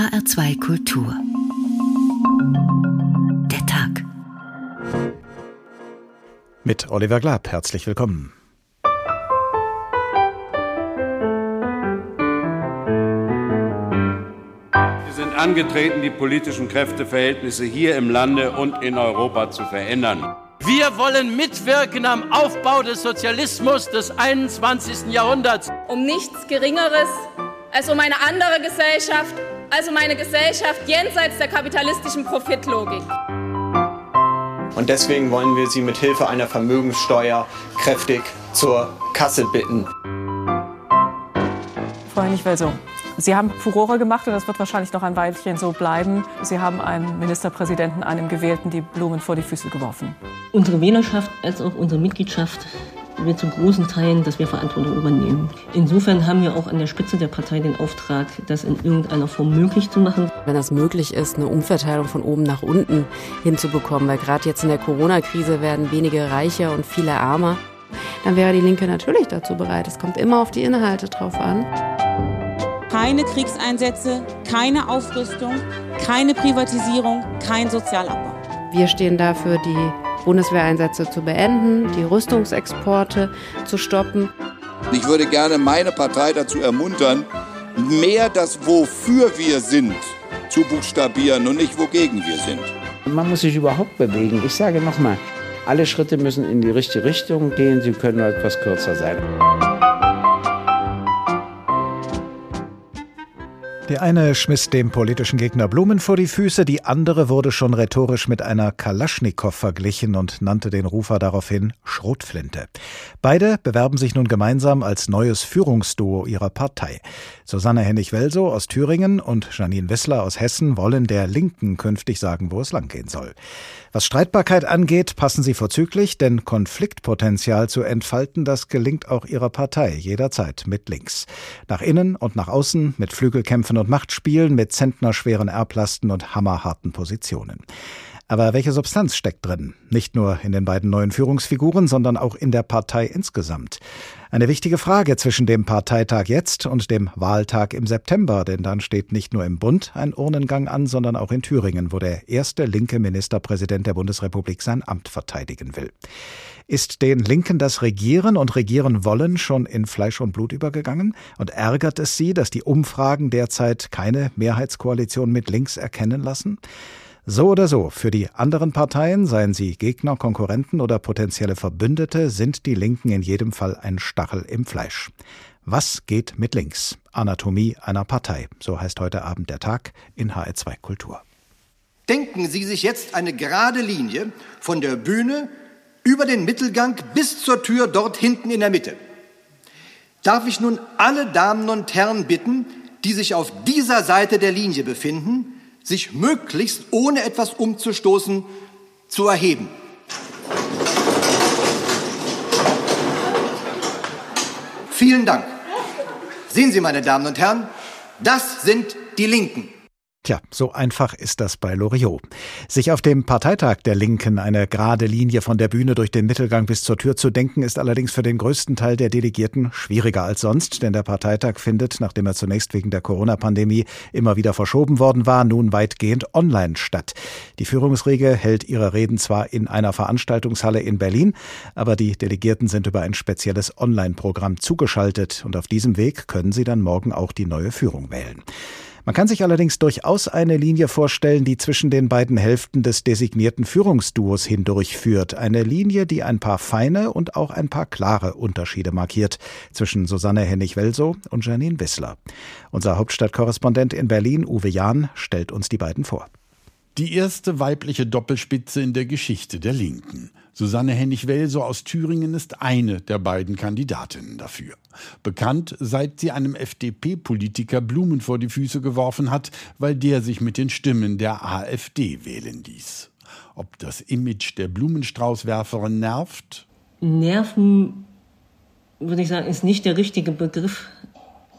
HR2 Kultur. Der Tag. Mit Oliver Glab, herzlich willkommen. Wir sind angetreten, die politischen Kräfteverhältnisse hier im Lande und in Europa zu verändern. Wir wollen mitwirken am Aufbau des Sozialismus des 21. Jahrhunderts. Um nichts Geringeres als um eine andere Gesellschaft, als um eine Gesellschaft jenseits der kapitalistischen Profitlogik. Und deswegen wollen wir Sie mit Hilfe einer Vermögenssteuer kräftig zur Kasse bitten. Frau Hennig-Welsow, Sie haben Furore gemacht und das wird wahrscheinlich noch ein Weilchen so bleiben. Sie haben einem Ministerpräsidenten, einem Gewählten, die Blumen vor die Füße geworfen. Unsere Wählerschaft als auch unsere Mitgliedschaft wird zu großen Teilen, dass wir Verantwortung übernehmen. Insofern haben wir auch an der Spitze der Partei den Auftrag, das in irgendeiner Form möglich zu machen. Wenn das möglich ist, eine Umverteilung von oben nach unten hinzubekommen, weil gerade jetzt in der Corona-Krise werden wenige reicher und viele ärmer, dann wäre die Linke natürlich dazu bereit. Es kommt immer auf die Inhalte drauf an. Keine Kriegseinsätze, keine Aufrüstung, keine Privatisierung, kein Sozialabbau. Wir stehen dafür, die Bundeswehreinsätze zu beenden, die Rüstungsexporte zu stoppen. Ich würde gerne meine Partei dazu ermuntern, mehr das Wofür wir sind zu buchstabieren und nicht wogegen wir sind. Man muss sich überhaupt bewegen. Ich sage nochmal, alle Schritte müssen in die richtige Richtung gehen. Sie können nur etwas kürzer sein. Die eine schmiss dem politischen Gegner Blumen vor die Füße, die andere wurde schon rhetorisch mit einer Kalaschnikow verglichen und nannte den Rufer daraufhin Schrotflinte. Beide bewerben sich nun gemeinsam als neues Führungsduo ihrer Partei. Susanne Hennig-Welsow aus Thüringen und Janine Wissler aus Hessen wollen der Linken künftig sagen, wo es langgehen soll. Was Streitbarkeit angeht, passen sie vorzüglich, denn Konfliktpotenzial zu entfalten, das gelingt auch ihrer Partei jederzeit mit links. Nach innen und nach außen mit Flügelkämpfen und Machtspielen, mit zentnerschweren Erblasten und hammerharten Positionen. Aber welche Substanz steckt drin? Nicht nur in den beiden neuen Führungsfiguren, sondern auch in der Partei insgesamt. Eine wichtige Frage zwischen dem Parteitag jetzt und dem Wahltag im September, denn dann steht nicht nur im Bund ein Urnengang an, sondern auch in Thüringen, wo der erste linke Ministerpräsident der Bundesrepublik sein Amt verteidigen will. Ist den Linken das Regieren und Regieren wollen schon in Fleisch und Blut übergegangen? Und ärgert es sie, dass die Umfragen derzeit keine Mehrheitskoalition mit links erkennen lassen? So oder so, für die anderen Parteien, seien sie Gegner, Konkurrenten oder potenzielle Verbündete, sind die Linken in jedem Fall ein Stachel im Fleisch. Was geht mit links? Anatomie einer Partei. So heißt heute Abend der Tag in HR2 Kultur. Denken Sie sich jetzt eine gerade Linie von der Bühne über den Mittelgang bis zur Tür dort hinten in der Mitte. Darf ich nun alle Damen und Herren bitten, die sich auf dieser Seite der Linie befinden, sich möglichst ohne etwas umzustoßen zu erheben. Vielen Dank. Sehen Sie, meine Damen und Herren, das sind die Linken. Tja, so einfach ist das bei Loriot. Sich auf dem Parteitag der Linken eine gerade Linie von der Bühne durch den Mittelgang bis zur Tür zu denken, ist allerdings für den größten Teil der Delegierten schwieriger als sonst, denn der Parteitag findet, nachdem er zunächst wegen der Corona-Pandemie immer wieder verschoben worden war, nun weitgehend online statt. Die Führungsriege hält ihre Reden zwar in einer Veranstaltungshalle in Berlin, aber die Delegierten sind über ein spezielles Online-Programm zugeschaltet und auf diesem Weg können sie dann morgen auch die neue Führung wählen. Man kann sich allerdings durchaus eine Linie vorstellen, die zwischen den beiden Hälften des designierten Führungsduos hindurchführt. Eine Linie, die ein paar feine und auch ein paar klare Unterschiede markiert zwischen Susanne Hennig-Welsow und Janine Wissler. Unser Hauptstadtkorrespondent in Berlin, Uwe Jahn, stellt uns die beiden vor. Die erste weibliche Doppelspitze in der Geschichte der Linken. Susanne Hennig-Welsow aus Thüringen ist eine der beiden Kandidatinnen dafür. Bekannt, seit sie einem FDP-Politiker Blumen vor die Füße geworfen hat, weil der sich mit den Stimmen der AfD wählen ließ. Ob das Image der Blumenstraußwerferin nervt? Nerven, würde ich sagen, ist nicht der richtige Begriff.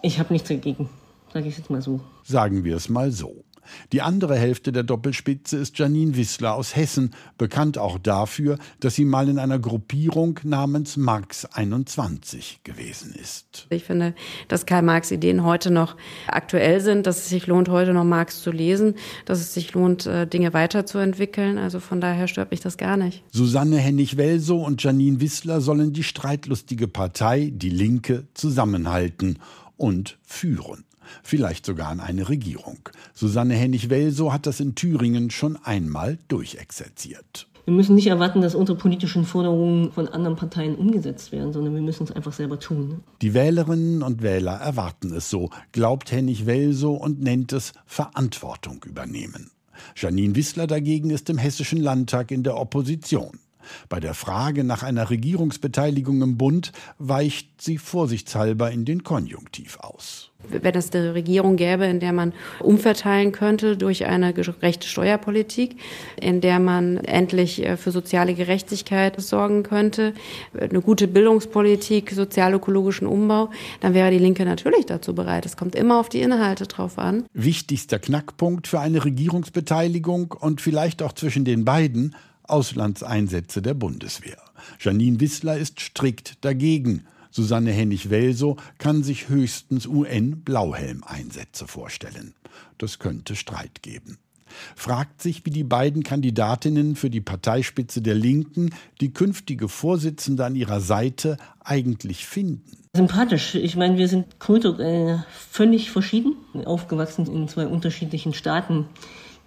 Ich habe nichts dagegen, sage ich jetzt mal so. Sagen wir es mal so. Die andere Hälfte der Doppelspitze ist Janine Wissler aus Hessen, bekannt auch dafür, dass sie mal in einer Gruppierung namens Marx 21 gewesen ist. Ich finde, dass Karl Marx Ideen heute noch aktuell sind, dass es sich lohnt, heute noch Marx zu lesen, dass es sich lohnt, äh, Dinge weiterzuentwickeln. Also von daher stört mich das gar nicht. Susanne Hennig-Welsow und Janine Wissler sollen die streitlustige Partei Die Linke zusammenhalten und führen vielleicht sogar an eine Regierung. Susanne Hennig-Welsow hat das in Thüringen schon einmal durchexerziert. Wir müssen nicht erwarten, dass unsere politischen Forderungen von anderen Parteien umgesetzt werden, sondern wir müssen es einfach selber tun. Die Wählerinnen und Wähler erwarten es so, glaubt Hennig-Welsow und nennt es Verantwortung übernehmen. Janine Wissler dagegen ist im Hessischen Landtag in der Opposition. Bei der Frage nach einer Regierungsbeteiligung im Bund weicht sie vorsichtshalber in den Konjunktiv aus wenn es eine Regierung gäbe, in der man umverteilen könnte durch eine gerechte Steuerpolitik, in der man endlich äh, für soziale Gerechtigkeit sorgen könnte, eine gute Bildungspolitik, sozial-ökologischen Umbau, dann wäre die Linke natürlich dazu bereit. Es kommt immer auf die Inhalte drauf an. Wichtigster Knackpunkt für eine Regierungsbeteiligung und vielleicht auch zwischen den beiden Auslandseinsätze der Bundeswehr. Janine Wissler ist strikt dagegen. Susanne Hennig-Welsow kann sich höchstens UN-Blauhelm-Einsätze vorstellen. Das könnte Streit geben. Fragt sich, wie die beiden Kandidatinnen für die Parteispitze der Linken die künftige Vorsitzende an ihrer Seite eigentlich finden. Sympathisch. Ich meine, wir sind kulturell völlig verschieden, aufgewachsen in zwei unterschiedlichen Staaten.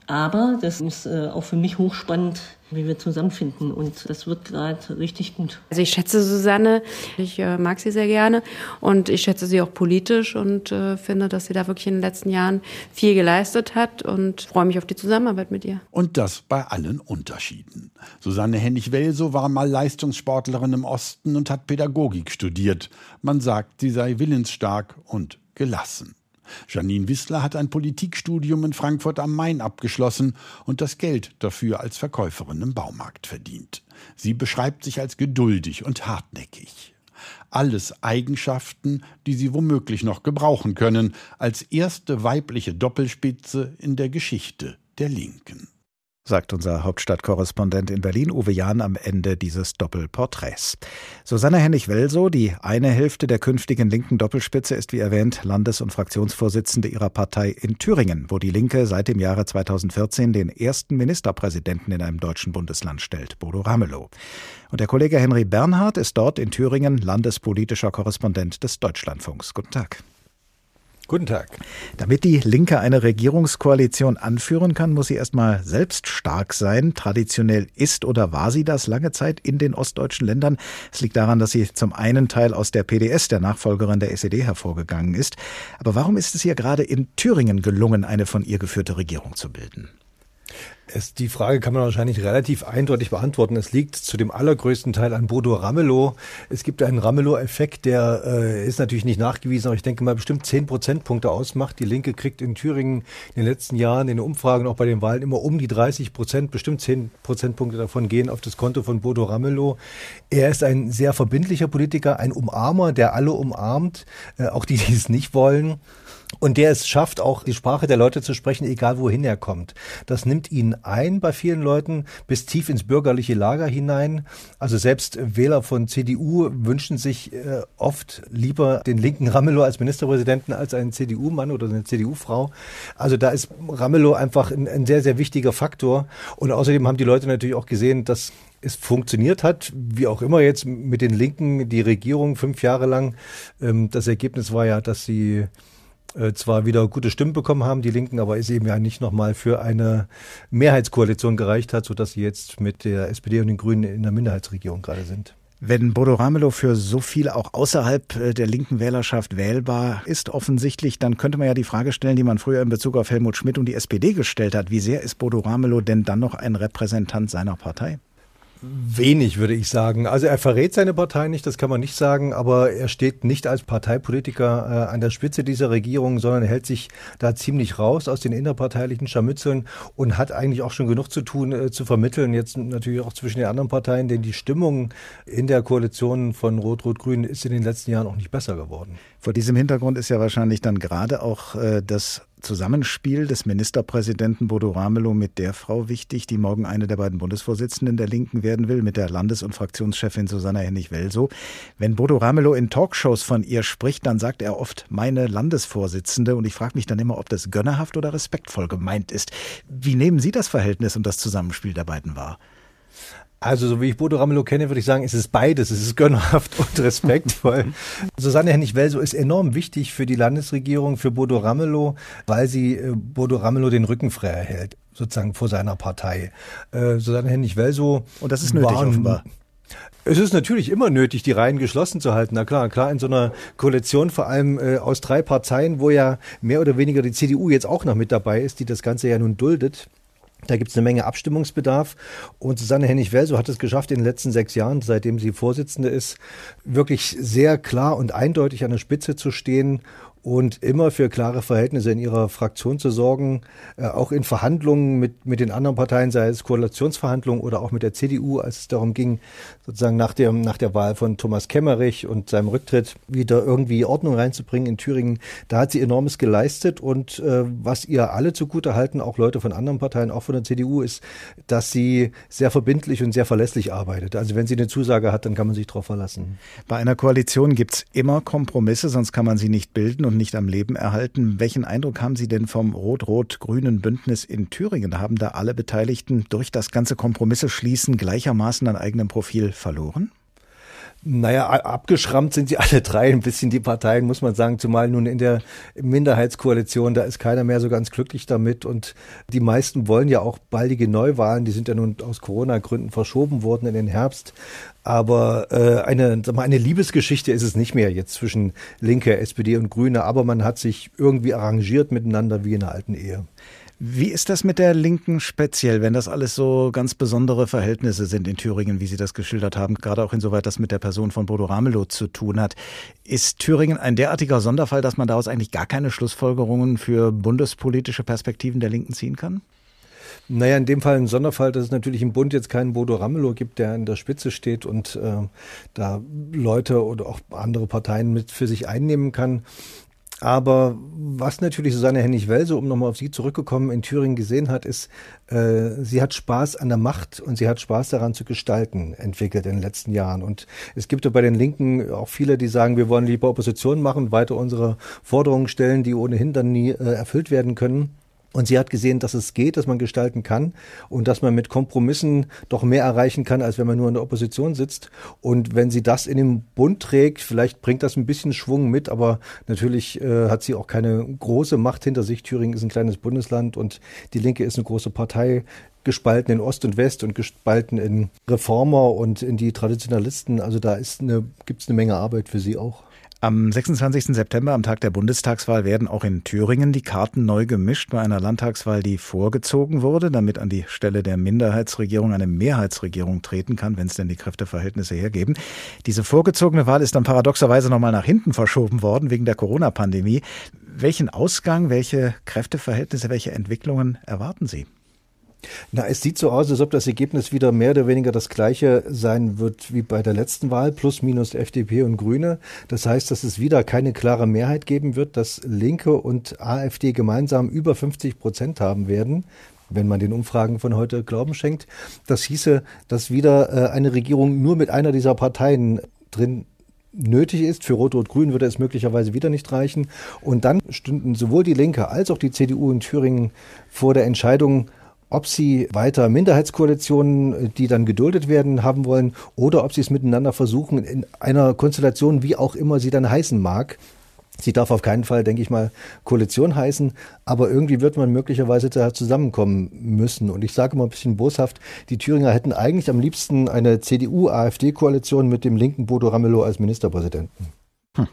Aber das ist äh, auch für mich hochspannend, wie wir zusammenfinden. Und das wird gerade richtig gut. Also ich schätze Susanne, ich äh, mag sie sehr gerne und ich schätze sie auch politisch und äh, finde, dass sie da wirklich in den letzten Jahren viel geleistet hat und freue mich auf die Zusammenarbeit mit ihr. Und das bei allen Unterschieden. Susanne Hennig-Welsow war mal Leistungssportlerin im Osten und hat Pädagogik studiert. Man sagt, sie sei willensstark und gelassen. Janine Wissler hat ein Politikstudium in Frankfurt am Main abgeschlossen und das Geld dafür als Verkäuferin im Baumarkt verdient. Sie beschreibt sich als geduldig und hartnäckig. Alles Eigenschaften, die sie womöglich noch gebrauchen können, als erste weibliche Doppelspitze in der Geschichte der Linken sagt unser Hauptstadtkorrespondent in Berlin, Uwe Jahn, am Ende dieses Doppelporträts. Susanne Hennig-Welsow, die eine Hälfte der künftigen linken Doppelspitze, ist wie erwähnt Landes- und Fraktionsvorsitzende ihrer Partei in Thüringen, wo die Linke seit dem Jahre 2014 den ersten Ministerpräsidenten in einem deutschen Bundesland stellt, Bodo Ramelow. Und der Kollege Henry Bernhard ist dort in Thüringen landespolitischer Korrespondent des Deutschlandfunks. Guten Tag. Guten Tag. Damit die Linke eine Regierungskoalition anführen kann, muss sie erstmal selbst stark sein. Traditionell ist oder war sie das lange Zeit in den ostdeutschen Ländern. Es liegt daran, dass sie zum einen Teil aus der PDS, der Nachfolgerin der SED, hervorgegangen ist. Aber warum ist es ihr gerade in Thüringen gelungen, eine von ihr geführte Regierung zu bilden? Es, die Frage kann man wahrscheinlich relativ eindeutig beantworten. Es liegt zu dem allergrößten Teil an Bodo Ramelow. Es gibt einen Ramelow-Effekt, der äh, ist natürlich nicht nachgewiesen, aber ich denke mal bestimmt zehn Prozentpunkte ausmacht. Die Linke kriegt in Thüringen in den letzten Jahren in den Umfragen, auch bei den Wahlen, immer um die 30 Prozent. Bestimmt zehn Prozentpunkte davon gehen auf das Konto von Bodo Ramelow. Er ist ein sehr verbindlicher Politiker, ein Umarmer, der alle umarmt, äh, auch die, die es nicht wollen. Und der es schafft, auch die Sprache der Leute zu sprechen, egal wohin er kommt. Das nimmt ihn ein bei vielen Leuten bis tief ins bürgerliche Lager hinein. Also selbst Wähler von CDU wünschen sich äh, oft lieber den linken Ramelow als Ministerpräsidenten als einen CDU-Mann oder eine CDU-Frau. Also da ist Ramelow einfach ein, ein sehr, sehr wichtiger Faktor. Und außerdem haben die Leute natürlich auch gesehen, dass es funktioniert hat, wie auch immer jetzt mit den Linken, die Regierung fünf Jahre lang. Ähm, das Ergebnis war ja, dass sie äh, zwar wieder gute Stimmen bekommen haben, die Linken, aber es eben ja nicht nochmal für eine Mehrheitskoalition gereicht hat, sodass sie jetzt mit der SPD und den Grünen in der Minderheitsregierung gerade sind. Wenn Bodo Ramelow für so viel auch außerhalb äh, der linken Wählerschaft wählbar ist, offensichtlich, dann könnte man ja die Frage stellen, die man früher in Bezug auf Helmut Schmidt und die SPD gestellt hat. Wie sehr ist Bodo Ramelow denn dann noch ein Repräsentant seiner Partei? Wenig, würde ich sagen. Also er verrät seine Partei nicht, das kann man nicht sagen, aber er steht nicht als Parteipolitiker äh, an der Spitze dieser Regierung, sondern hält sich da ziemlich raus aus den innerparteilichen Scharmützeln und hat eigentlich auch schon genug zu tun, äh, zu vermitteln, jetzt natürlich auch zwischen den anderen Parteien, denn die Stimmung in der Koalition von Rot-Rot-Grün ist in den letzten Jahren auch nicht besser geworden. Vor diesem Hintergrund ist ja wahrscheinlich dann gerade auch äh, das Zusammenspiel des Ministerpräsidenten Bodo Ramelow mit der Frau wichtig, die morgen eine der beiden Bundesvorsitzenden der Linken werden will, mit der Landes- und Fraktionschefin Susanna Hennig-Welsow. Wenn Bodo Ramelow in Talkshows von ihr spricht, dann sagt er oft meine Landesvorsitzende und ich frage mich dann immer, ob das gönnerhaft oder respektvoll gemeint ist. Wie nehmen Sie das Verhältnis und das Zusammenspiel der beiden wahr? Also, so wie ich Bodo Ramelow kenne, würde ich sagen, es ist beides. Es ist gönnerhaft und respektvoll. Susanne Hennig-Welsow ist enorm wichtig für die Landesregierung, für Bodo Ramelow, weil sie äh, Bodo Ramelow den Rücken frei erhält, sozusagen vor seiner Partei. Äh, Susanne Hennig-Welsow. Und das ist nötig, waren, offenbar. Es ist natürlich immer nötig, die Reihen geschlossen zu halten. Na klar, klar, in so einer Koalition, vor allem äh, aus drei Parteien, wo ja mehr oder weniger die CDU jetzt auch noch mit dabei ist, die das Ganze ja nun duldet. Da gibt es eine Menge Abstimmungsbedarf. Und Susanne Hennig-Welsow hat es geschafft, in den letzten sechs Jahren, seitdem sie Vorsitzende ist, wirklich sehr klar und eindeutig an der Spitze zu stehen und immer für klare Verhältnisse in ihrer Fraktion zu sorgen, äh, auch in Verhandlungen mit, mit den anderen Parteien, sei es Koalitionsverhandlungen oder auch mit der CDU, als es darum ging, sozusagen nach, dem, nach der Wahl von Thomas Kemmerich und seinem Rücktritt wieder irgendwie Ordnung reinzubringen in Thüringen. Da hat sie enormes geleistet und äh, was ihr alle zugute halten, auch Leute von anderen Parteien, auch von der CDU, ist, dass sie sehr verbindlich und sehr verlässlich arbeitet. Also wenn sie eine Zusage hat, dann kann man sich darauf verlassen. Bei einer Koalition gibt es immer Kompromisse, sonst kann man sie nicht bilden und und nicht am Leben erhalten. Welchen Eindruck haben Sie denn vom rot-rot-grünen Bündnis in Thüringen? Haben da alle Beteiligten durch das ganze Kompromisse schließen gleichermaßen an eigenem Profil verloren? Naja, abgeschrammt sind sie alle drei ein bisschen, die Parteien, muss man sagen, zumal nun in der Minderheitskoalition, da ist keiner mehr so ganz glücklich damit und die meisten wollen ja auch baldige Neuwahlen, die sind ja nun aus Corona-Gründen verschoben worden in den Herbst. Aber äh, eine, sag mal, eine Liebesgeschichte ist es nicht mehr jetzt zwischen Linke, SPD und Grüne, aber man hat sich irgendwie arrangiert miteinander wie in einer alten Ehe. Wie ist das mit der Linken speziell, wenn das alles so ganz besondere Verhältnisse sind in Thüringen, wie Sie das geschildert haben, gerade auch insoweit das mit der Person von Bodo Ramelow zu tun hat? Ist Thüringen ein derartiger Sonderfall, dass man daraus eigentlich gar keine Schlussfolgerungen für bundespolitische Perspektiven der Linken ziehen kann? Naja, in dem Fall ein Sonderfall, dass es natürlich im Bund jetzt keinen Bodo Ramelow gibt, der an der Spitze steht und äh, da Leute oder auch andere Parteien mit für sich einnehmen kann. Aber was natürlich Susanne Hennig-Welso, um nochmal auf sie zurückgekommen, in Thüringen gesehen hat, ist, äh, sie hat Spaß an der Macht und sie hat Spaß daran zu gestalten, entwickelt in den letzten Jahren. Und es gibt ja bei den Linken auch viele, die sagen, wir wollen lieber Opposition machen, weiter unsere Forderungen stellen, die ohnehin dann nie äh, erfüllt werden können. Und sie hat gesehen, dass es geht, dass man gestalten kann und dass man mit Kompromissen doch mehr erreichen kann, als wenn man nur in der Opposition sitzt. Und wenn sie das in den Bund trägt, vielleicht bringt das ein bisschen Schwung mit, aber natürlich äh, hat sie auch keine große Macht hinter sich. Thüringen ist ein kleines Bundesland und die Linke ist eine große Partei gespalten in Ost und West und gespalten in Reformer und in die Traditionalisten. Also da ist eine, gibt es eine Menge Arbeit für sie auch. Am 26. September, am Tag der Bundestagswahl, werden auch in Thüringen die Karten neu gemischt bei einer Landtagswahl, die vorgezogen wurde, damit an die Stelle der Minderheitsregierung eine Mehrheitsregierung treten kann, wenn es denn die Kräfteverhältnisse hergeben. Diese vorgezogene Wahl ist dann paradoxerweise nochmal nach hinten verschoben worden wegen der Corona-Pandemie. Welchen Ausgang, welche Kräfteverhältnisse, welche Entwicklungen erwarten Sie? Na, es sieht so aus, als ob das Ergebnis wieder mehr oder weniger das gleiche sein wird wie bei der letzten Wahl, plus minus FDP und Grüne. Das heißt, dass es wieder keine klare Mehrheit geben wird, dass Linke und AfD gemeinsam über 50 Prozent haben werden wenn man den Umfragen von heute Glauben schenkt. Das hieße, dass wieder äh, eine Regierung nur mit einer dieser Parteien drin nötig ist. Für Rot-Rot-Grün würde es möglicherweise wieder nicht reichen. Und dann stünden sowohl die Linke als auch die CDU in Thüringen vor der Entscheidung, ob sie weiter Minderheitskoalitionen, die dann geduldet werden, haben wollen, oder ob sie es miteinander versuchen, in einer Konstellation, wie auch immer sie dann heißen mag. Sie darf auf keinen Fall, denke ich mal, Koalition heißen, aber irgendwie wird man möglicherweise da zusammenkommen müssen. Und ich sage mal ein bisschen boshaft, die Thüringer hätten eigentlich am liebsten eine CDU-AfD-Koalition mit dem linken Bodo Ramelow als Ministerpräsidenten. Hm.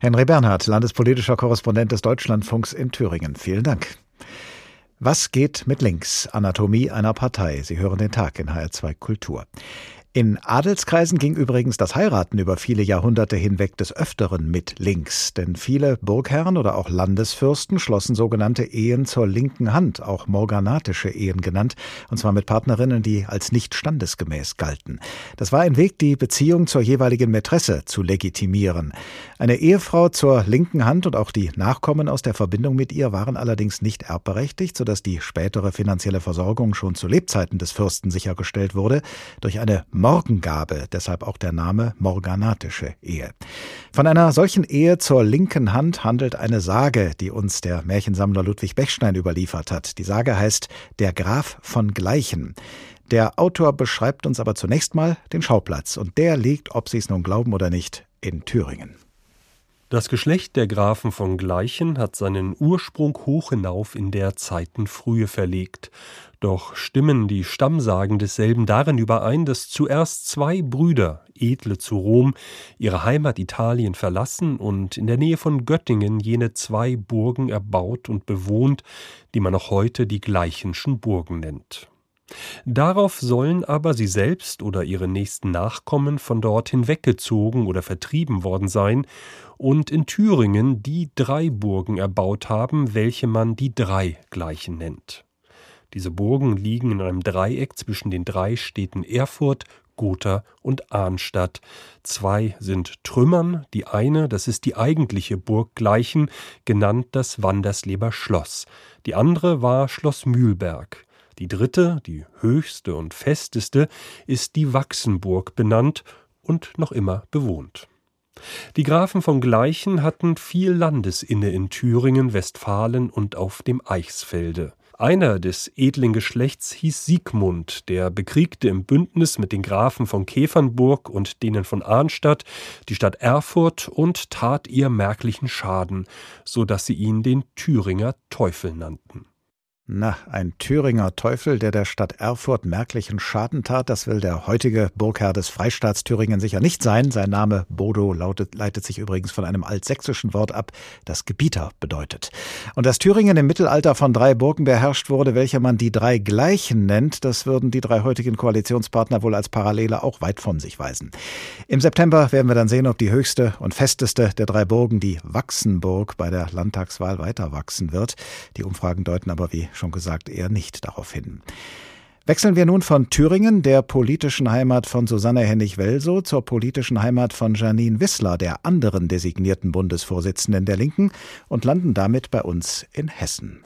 Henry Bernhard, landespolitischer Korrespondent des Deutschlandfunks in Thüringen. Vielen Dank. Was geht mit links? Anatomie einer Partei. Sie hören den Tag in HR2 Kultur. In Adelskreisen ging übrigens das Heiraten über viele Jahrhunderte hinweg des Öfteren mit links, denn viele Burgherren oder auch Landesfürsten schlossen sogenannte Ehen zur linken Hand, auch morganatische Ehen genannt, und zwar mit Partnerinnen, die als nicht standesgemäß galten. Das war ein Weg, die Beziehung zur jeweiligen Mätresse zu legitimieren. Eine Ehefrau zur linken Hand und auch die Nachkommen aus der Verbindung mit ihr waren allerdings nicht erbberechtigt, sodass die spätere finanzielle Versorgung schon zu Lebzeiten des Fürsten sichergestellt wurde durch eine Morgengabe, deshalb auch der Name morganatische Ehe. Von einer solchen Ehe zur linken Hand handelt eine Sage, die uns der Märchensammler Ludwig Bechstein überliefert hat. Die Sage heißt Der Graf von Gleichen. Der Autor beschreibt uns aber zunächst mal den Schauplatz und der liegt, ob Sie es nun glauben oder nicht, in Thüringen. Das Geschlecht der Grafen von Gleichen hat seinen Ursprung hoch hinauf in der Zeitenfrühe verlegt. Doch stimmen die Stammsagen desselben darin überein, dass zuerst zwei Brüder, Edle zu Rom, ihre Heimat Italien verlassen und in der Nähe von Göttingen jene zwei Burgen erbaut und bewohnt, die man noch heute die Gleichenschen Burgen nennt. Darauf sollen aber sie selbst oder ihre nächsten Nachkommen von dort hinweggezogen oder vertrieben worden sein und in Thüringen die drei Burgen erbaut haben, welche man die drei gleichen nennt. Diese Burgen liegen in einem Dreieck zwischen den drei Städten Erfurt, Gotha und Arnstadt. Zwei sind Trümmern, die eine, das ist die eigentliche Burg Gleichen, genannt das Wandersleber Schloss. Die andere war Schloss Mühlberg. Die dritte, die höchste und festeste, ist die Wachsenburg benannt und noch immer bewohnt. Die Grafen von Gleichen hatten viel Landesinne in Thüringen, Westfalen und auf dem Eichsfelde. Einer des edlen Geschlechts hieß Siegmund, der bekriegte im Bündnis mit den Grafen von Käfernburg und denen von Arnstadt die Stadt Erfurt und tat ihr merklichen Schaden, so dass sie ihn den Thüringer Teufel nannten. Na, ein Thüringer Teufel, der der Stadt Erfurt merklichen Schaden tat, das will der heutige Burgherr des Freistaats Thüringen sicher nicht sein. Sein Name Bodo lautet, leitet sich übrigens von einem altsächsischen Wort ab, das Gebieter bedeutet. Und dass Thüringen im Mittelalter von drei Burgen beherrscht wurde, welche man die drei Gleichen nennt, das würden die drei heutigen Koalitionspartner wohl als Parallele auch weit von sich weisen. Im September werden wir dann sehen, ob die höchste und festeste der drei Burgen, die Wachsenburg, bei der Landtagswahl weiter wachsen wird. Die Umfragen deuten aber wie schon gesagt eher nicht darauf hin. Wechseln wir nun von Thüringen, der politischen Heimat von Susanne Hennig-Welsow, zur politischen Heimat von Janine Wissler, der anderen designierten Bundesvorsitzenden der Linken, und landen damit bei uns in Hessen.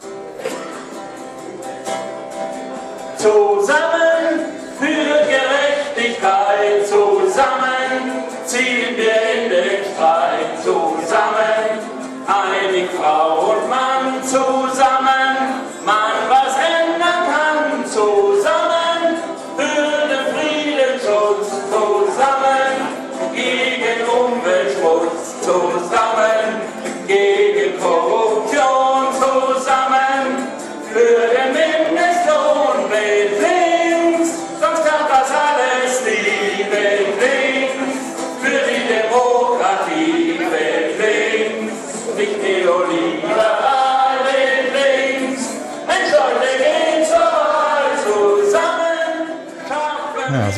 Zusammen für Gerechtigkeit, zusammen ziehen wir in den Streit, zusammen einig Frau und Mann, zusammen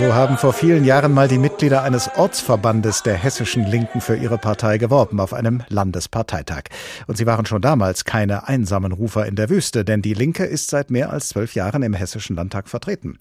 so haben vor vielen Jahren mal die Mitglieder eines Ortsverbandes der hessischen Linken für ihre Partei geworben auf einem Landesparteitag. Und sie waren schon damals keine einsamen Rufer in der Wüste, denn die Linke ist seit mehr als zwölf Jahren im Hessischen Landtag vertreten.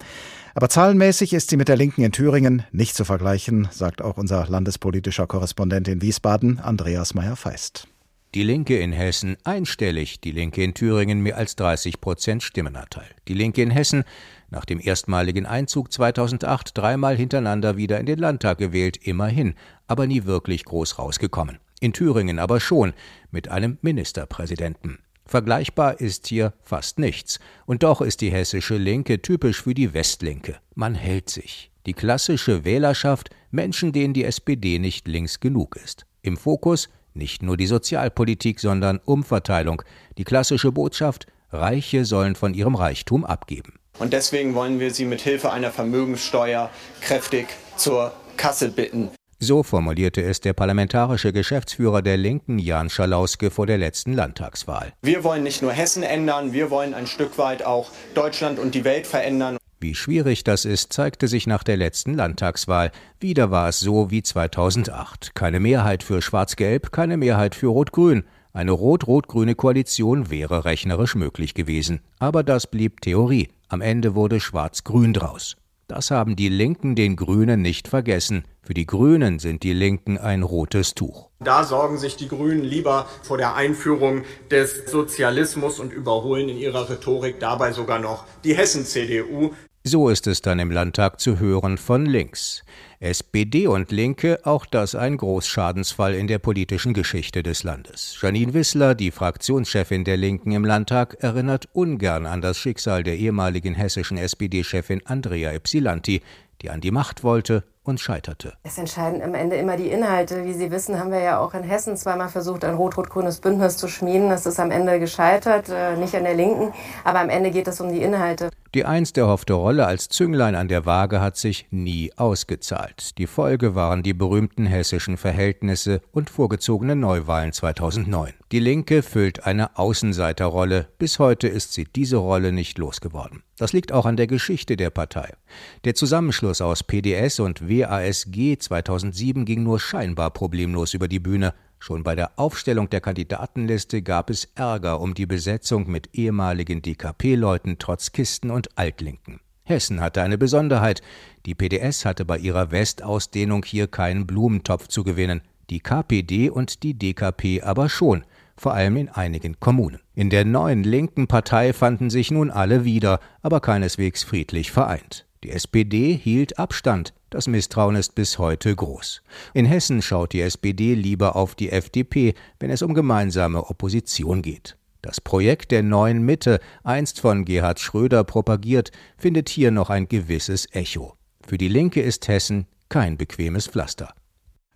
Aber zahlenmäßig ist sie mit der Linken in Thüringen nicht zu vergleichen, sagt auch unser landespolitischer Korrespondent in Wiesbaden, Andreas Meyer-Feist. Die Linke in Hessen einstellig, die Linke in Thüringen mehr als 30 Prozent Stimmenanteil. Die Linke in Hessen nach dem erstmaligen Einzug 2008 dreimal hintereinander wieder in den Landtag gewählt, immerhin, aber nie wirklich groß rausgekommen. In Thüringen aber schon, mit einem Ministerpräsidenten. Vergleichbar ist hier fast nichts. Und doch ist die hessische Linke typisch für die Westlinke. Man hält sich. Die klassische Wählerschaft, Menschen, denen die SPD nicht links genug ist. Im Fokus nicht nur die Sozialpolitik, sondern Umverteilung. Die klassische Botschaft, Reiche sollen von ihrem Reichtum abgeben. Und deswegen wollen wir Sie mit Hilfe einer Vermögenssteuer kräftig zur Kasse bitten. So formulierte es der parlamentarische Geschäftsführer der Linken Jan Schalauske vor der letzten Landtagswahl. Wir wollen nicht nur Hessen ändern, wir wollen ein Stück weit auch Deutschland und die Welt verändern. Wie schwierig das ist, zeigte sich nach der letzten Landtagswahl. Wieder war es so wie 2008. Keine Mehrheit für Schwarz-Gelb, keine Mehrheit für Rot-Grün. Eine rot-rot-grüne Koalition wäre rechnerisch möglich gewesen. Aber das blieb Theorie. Am Ende wurde Schwarz-Grün draus. Das haben die Linken den Grünen nicht vergessen. Für die Grünen sind die Linken ein rotes Tuch. Da sorgen sich die Grünen lieber vor der Einführung des Sozialismus und überholen in ihrer Rhetorik dabei sogar noch die Hessen-CDU. So ist es dann im Landtag zu hören von links. SPD und Linke, auch das ein Großschadensfall in der politischen Geschichte des Landes. Janine Wissler, die Fraktionschefin der Linken im Landtag, erinnert ungern an das Schicksal der ehemaligen hessischen SPD-Chefin Andrea Ypsilanti, die an die Macht wollte und scheiterte. Es entscheiden am Ende immer die Inhalte. Wie Sie wissen, haben wir ja auch in Hessen zweimal versucht, ein rot-rot-grünes Bündnis zu schmieden. Das ist am Ende gescheitert, äh, nicht an der Linken, aber am Ende geht es um die Inhalte. Die einst erhoffte Rolle als Zünglein an der Waage hat sich nie ausgezahlt. Die Folge waren die berühmten hessischen Verhältnisse und vorgezogene Neuwahlen 2009. Die Linke füllt eine Außenseiterrolle. Bis heute ist sie diese Rolle nicht losgeworden. Das liegt auch an der Geschichte der Partei. Der Zusammenschluss aus PDS und WASG 2007 ging nur scheinbar problemlos über die Bühne. Schon bei der Aufstellung der Kandidatenliste gab es Ärger um die Besetzung mit ehemaligen DKP-Leuten, Trotzkisten und Altlinken. Hessen hatte eine Besonderheit. Die PDS hatte bei ihrer Westausdehnung hier keinen Blumentopf zu gewinnen, die KPD und die DKP aber schon, vor allem in einigen Kommunen. In der neuen linken Partei fanden sich nun alle wieder, aber keineswegs friedlich vereint. Die SPD hielt Abstand, das Misstrauen ist bis heute groß. In Hessen schaut die SPD lieber auf die FDP, wenn es um gemeinsame Opposition geht. Das Projekt der neuen Mitte, einst von Gerhard Schröder propagiert, findet hier noch ein gewisses Echo. Für die Linke ist Hessen kein bequemes Pflaster.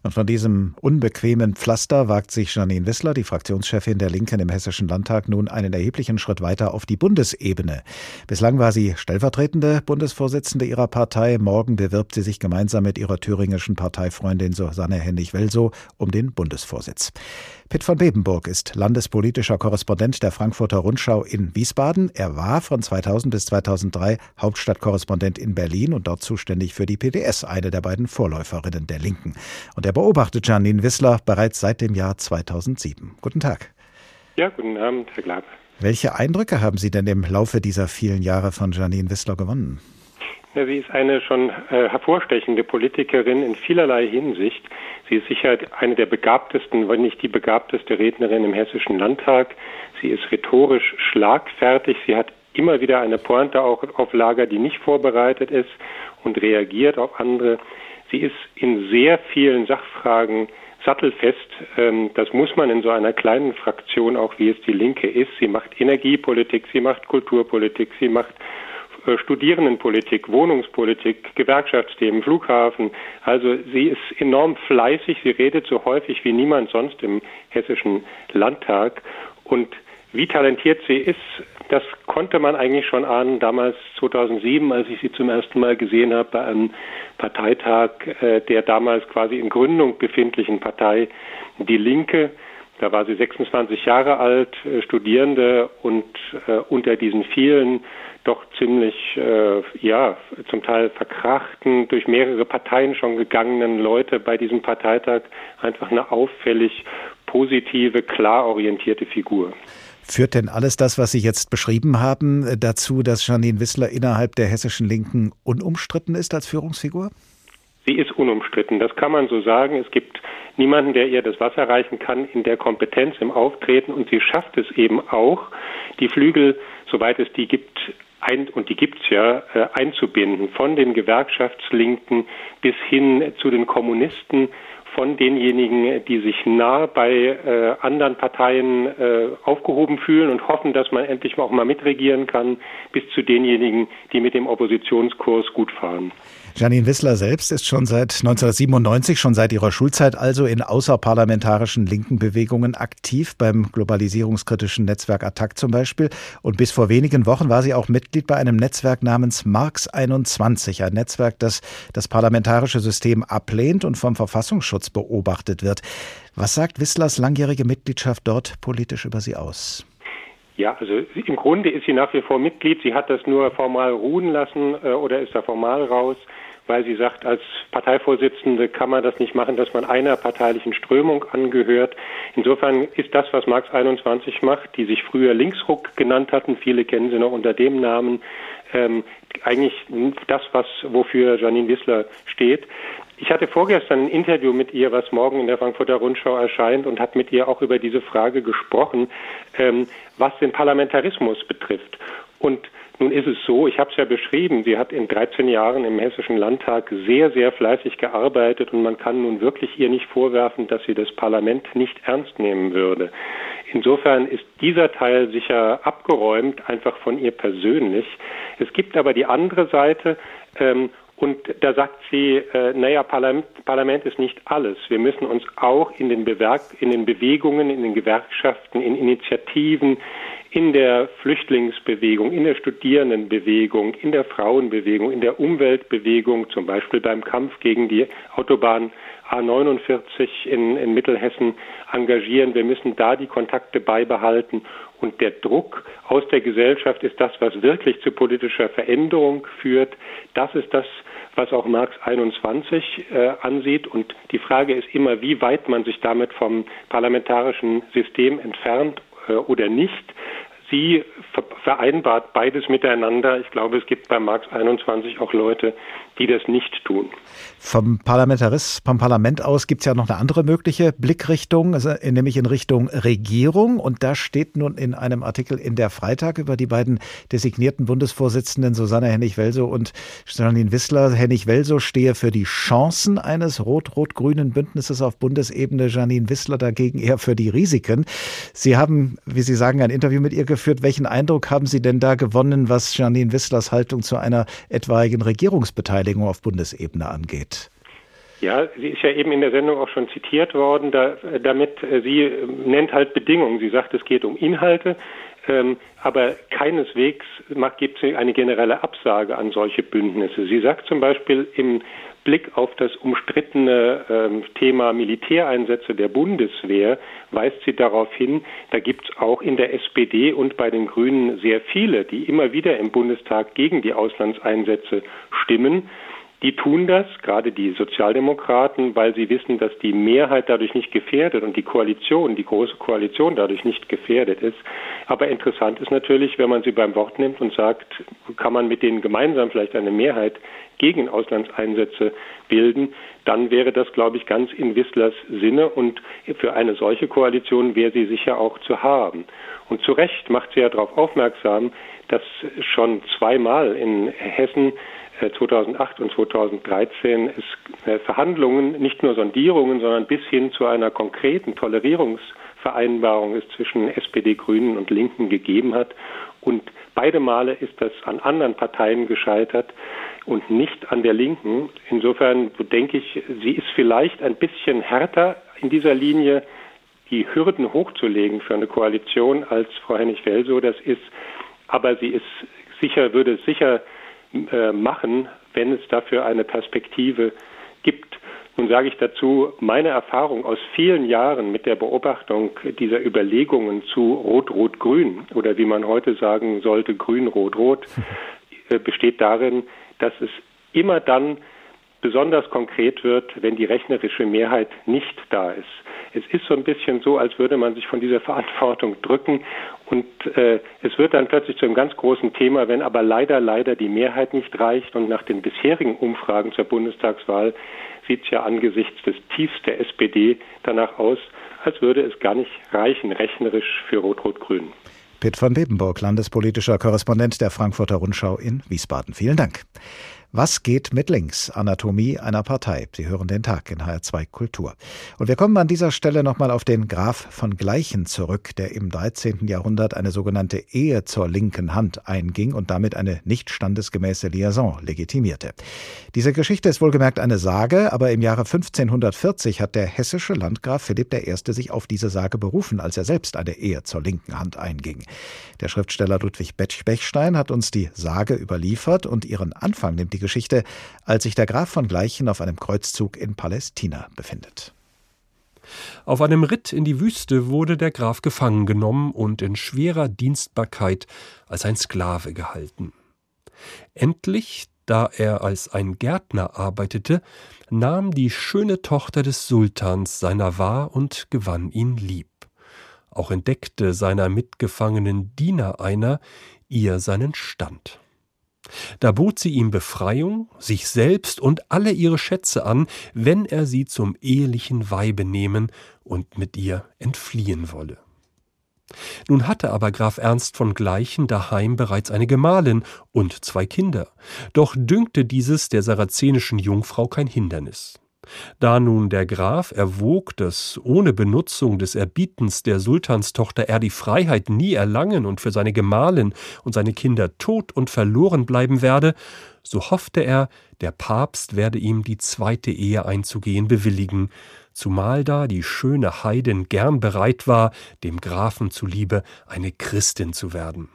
Und von diesem unbequemen Pflaster wagt sich Janine Wissler, die Fraktionschefin der Linken im Hessischen Landtag, nun einen erheblichen Schritt weiter auf die Bundesebene. Bislang war sie stellvertretende Bundesvorsitzende ihrer Partei. Morgen bewirbt sie sich gemeinsam mit ihrer thüringischen Parteifreundin Susanne Hennig-Welsow um den Bundesvorsitz. Pitt von Bebenburg ist landespolitischer Korrespondent der Frankfurter Rundschau in Wiesbaden. Er war von 2000 bis 2003 Hauptstadtkorrespondent in Berlin und dort zuständig für die PDS, eine der beiden Vorläuferinnen der Linken. Und er beobachtet Janine Wissler bereits seit dem Jahr 2007. Guten Tag. Ja, guten Abend, Herr Glab. Welche Eindrücke haben Sie denn im Laufe dieser vielen Jahre von Janine Wissler gewonnen? Ja, sie ist eine schon äh, hervorstechende Politikerin in vielerlei Hinsicht. Sie ist sicher eine der begabtesten, wenn nicht die begabteste Rednerin im Hessischen Landtag. Sie ist rhetorisch schlagfertig. Sie hat immer wieder eine Pointe auch auf Lager, die nicht vorbereitet ist und reagiert auf andere. Sie ist in sehr vielen Sachfragen sattelfest. Ähm, das muss man in so einer kleinen Fraktion auch, wie es die Linke ist. Sie macht Energiepolitik, sie macht Kulturpolitik, sie macht Studierendenpolitik, Wohnungspolitik, Gewerkschaftsthemen, Flughafen. Also sie ist enorm fleißig, sie redet so häufig wie niemand sonst im hessischen Landtag. Und wie talentiert sie ist, das konnte man eigentlich schon ahnen damals 2007, als ich sie zum ersten Mal gesehen habe bei einem Parteitag äh, der damals quasi in Gründung befindlichen Partei Die Linke. Da war sie 26 Jahre alt, äh, Studierende und äh, unter diesen vielen doch ziemlich, äh, ja, zum Teil verkrachten, durch mehrere Parteien schon gegangenen Leute bei diesem Parteitag einfach eine auffällig positive, klar orientierte Figur. Führt denn alles das, was Sie jetzt beschrieben haben, dazu, dass Janine Wissler innerhalb der hessischen Linken unumstritten ist als Führungsfigur? Sie ist unumstritten, das kann man so sagen. Es gibt niemanden, der ihr das Wasser reichen kann in der Kompetenz im Auftreten und sie schafft es eben auch, die Flügel, soweit es die gibt, ein, und die gibt's ja, äh, einzubinden, von den Gewerkschaftslinken bis hin zu den Kommunisten, von denjenigen, die sich nah bei äh, anderen Parteien äh, aufgehoben fühlen und hoffen, dass man endlich auch mal mitregieren kann, bis zu denjenigen, die mit dem Oppositionskurs gut fahren. Janine Wissler selbst ist schon seit 1997, schon seit ihrer Schulzeit also in außerparlamentarischen linken Bewegungen aktiv, beim globalisierungskritischen Netzwerk Attac zum Beispiel. Und bis vor wenigen Wochen war sie auch Mitglied bei einem Netzwerk namens Marx 21, ein Netzwerk, das das parlamentarische System ablehnt und vom Verfassungsschutz beobachtet wird. Was sagt Wisslers langjährige Mitgliedschaft dort politisch über sie aus? Ja, also im Grunde ist sie nach wie vor Mitglied. Sie hat das nur formal ruhen lassen äh, oder ist da formal raus, weil sie sagt, als Parteivorsitzende kann man das nicht machen, dass man einer parteilichen Strömung angehört. Insofern ist das, was Marx 21 macht, die sich früher Linksruck genannt hatten, viele kennen sie noch unter dem Namen, ähm, eigentlich das, was wofür Janine Wissler steht. Ich hatte vorgestern ein Interview mit ihr, was morgen in der Frankfurter Rundschau erscheint, und habe mit ihr auch über diese Frage gesprochen, ähm, was den Parlamentarismus betrifft. Und nun ist es so, ich habe es ja beschrieben, sie hat in 13 Jahren im Hessischen Landtag sehr, sehr fleißig gearbeitet und man kann nun wirklich ihr nicht vorwerfen, dass sie das Parlament nicht ernst nehmen würde. Insofern ist dieser Teil sicher abgeräumt, einfach von ihr persönlich. Es gibt aber die andere Seite, ähm, und da sagt sie, äh, naja, Parlament, Parlament ist nicht alles. Wir müssen uns auch in den, Bewerk in den Bewegungen, in den Gewerkschaften, in Initiativen, in der Flüchtlingsbewegung, in der Studierendenbewegung, in der Frauenbewegung, in der Umweltbewegung, zum Beispiel beim Kampf gegen die Autobahn A49 in, in Mittelhessen engagieren. Wir müssen da die Kontakte beibehalten. Und der Druck aus der Gesellschaft ist das, was wirklich zu politischer Veränderung führt. Das ist das, was auch Marx 21 äh, ansieht. Und die Frage ist immer, wie weit man sich damit vom parlamentarischen System entfernt äh, oder nicht. Sie vereinbart beides miteinander. Ich glaube, es gibt bei Marx 21 auch Leute, die das nicht tun. Vom Parlamentarismus, vom Parlament aus gibt es ja noch eine andere mögliche Blickrichtung, also nämlich in Richtung Regierung. Und da steht nun in einem Artikel in der Freitag über die beiden designierten Bundesvorsitzenden Susanne Hennig-Welso und Janine Wissler. Hennig-Welso stehe für die Chancen eines rot-rot-grünen Bündnisses auf Bundesebene, Janine Wissler dagegen eher für die Risiken. Sie haben, wie Sie sagen, ein Interview mit ihr geführt. Welchen Eindruck haben Sie denn da gewonnen, was Janine Wisslers Haltung zu einer etwaigen Regierungsbeteiligung Beteiligung auf Bundesebene angeht. Ja, sie ist ja eben in der Sendung auch schon zitiert worden, da, damit äh, sie äh, nennt halt Bedingungen. Sie sagt, es geht um Inhalte, ähm, aber keineswegs gibt sie eine generelle Absage an solche Bündnisse. Sie sagt zum Beispiel im Blick auf das umstrittene ähm, Thema Militäreinsätze der Bundeswehr weist sie darauf hin, da gibt es auch in der SPD und bei den Grünen sehr viele, die immer wieder im Bundestag gegen die Auslandseinsätze stimmen. Die tun das, gerade die Sozialdemokraten, weil sie wissen, dass die Mehrheit dadurch nicht gefährdet und die Koalition, die große Koalition dadurch nicht gefährdet ist. Aber interessant ist natürlich, wenn man sie beim Wort nimmt und sagt, kann man mit denen gemeinsam vielleicht eine Mehrheit gegen Auslandseinsätze bilden, dann wäre das, glaube ich, ganz in Wisslers Sinne und für eine solche Koalition wäre sie sicher auch zu haben. Und zu Recht macht sie ja darauf aufmerksam, dass schon zweimal in Hessen 2008 äh, und 2013 es äh, Verhandlungen, nicht nur Sondierungen, sondern bis hin zu einer konkreten Tolerierungsvereinbarung es zwischen SPD, Grünen und Linken gegeben hat. Und beide Male ist das an anderen Parteien gescheitert und nicht an der Linken. Insofern denke ich, sie ist vielleicht ein bisschen härter in dieser Linie, die Hürden hochzulegen für eine Koalition, als Frau Hennig-Welsow das ist. Aber sie ist sicher, würde sicher äh, machen, wenn es dafür eine Perspektive gibt. Nun sage ich dazu, meine Erfahrung aus vielen Jahren mit der Beobachtung dieser Überlegungen zu Rot-Rot-Grün oder wie man heute sagen sollte, Grün-Rot-Rot, äh, besteht darin, dass es immer dann besonders konkret wird, wenn die rechnerische Mehrheit nicht da ist. Es ist so ein bisschen so, als würde man sich von dieser Verantwortung drücken und äh, es wird dann plötzlich zu einem ganz großen Thema, wenn aber leider, leider die Mehrheit nicht reicht und nach den bisherigen Umfragen zur Bundestagswahl sieht es ja angesichts des Tiefs der SPD danach aus, als würde es gar nicht reichen, rechnerisch für Rot-Rot-Grün. Pitt von Webenburg, landespolitischer Korrespondent der Frankfurter Rundschau in Wiesbaden. Vielen Dank. Was geht mit links? Anatomie einer Partei. Sie hören den Tag in HR2 Kultur. Und wir kommen an dieser Stelle nochmal auf den Graf von Gleichen zurück, der im 13. Jahrhundert eine sogenannte Ehe zur linken Hand einging und damit eine nicht standesgemäße Liaison legitimierte. Diese Geschichte ist wohlgemerkt eine Sage, aber im Jahre 1540 hat der hessische Landgraf Philipp I. sich auf diese Sage berufen, als er selbst eine Ehe zur linken Hand einging. Der Schriftsteller Ludwig Bechstein hat uns die Sage überliefert und ihren Anfang nimmt die Geschichte, als sich der Graf von Gleichen auf einem Kreuzzug in Palästina befindet. Auf einem Ritt in die Wüste wurde der Graf gefangen genommen und in schwerer Dienstbarkeit als ein Sklave gehalten. Endlich, da er als ein Gärtner arbeitete, nahm die schöne Tochter des Sultans seiner wahr und gewann ihn lieb. Auch entdeckte seiner mitgefangenen Diener einer ihr seinen Stand. Da bot sie ihm Befreiung, sich selbst und alle ihre Schätze an, wenn er sie zum ehelichen Weibe nehmen und mit ihr entfliehen wolle. Nun hatte aber Graf Ernst von Gleichen daheim bereits eine Gemahlin und zwei Kinder, doch dünkte dieses der sarazenischen Jungfrau kein Hindernis. Da nun der Graf erwog, dass ohne Benutzung des Erbietens der Sultanstochter er die Freiheit nie erlangen und für seine Gemahlin und seine Kinder tot und verloren bleiben werde, so hoffte er, der Papst werde ihm die zweite Ehe einzugehen bewilligen, zumal da die schöne Heidin gern bereit war, dem Grafen zuliebe eine Christin zu werden.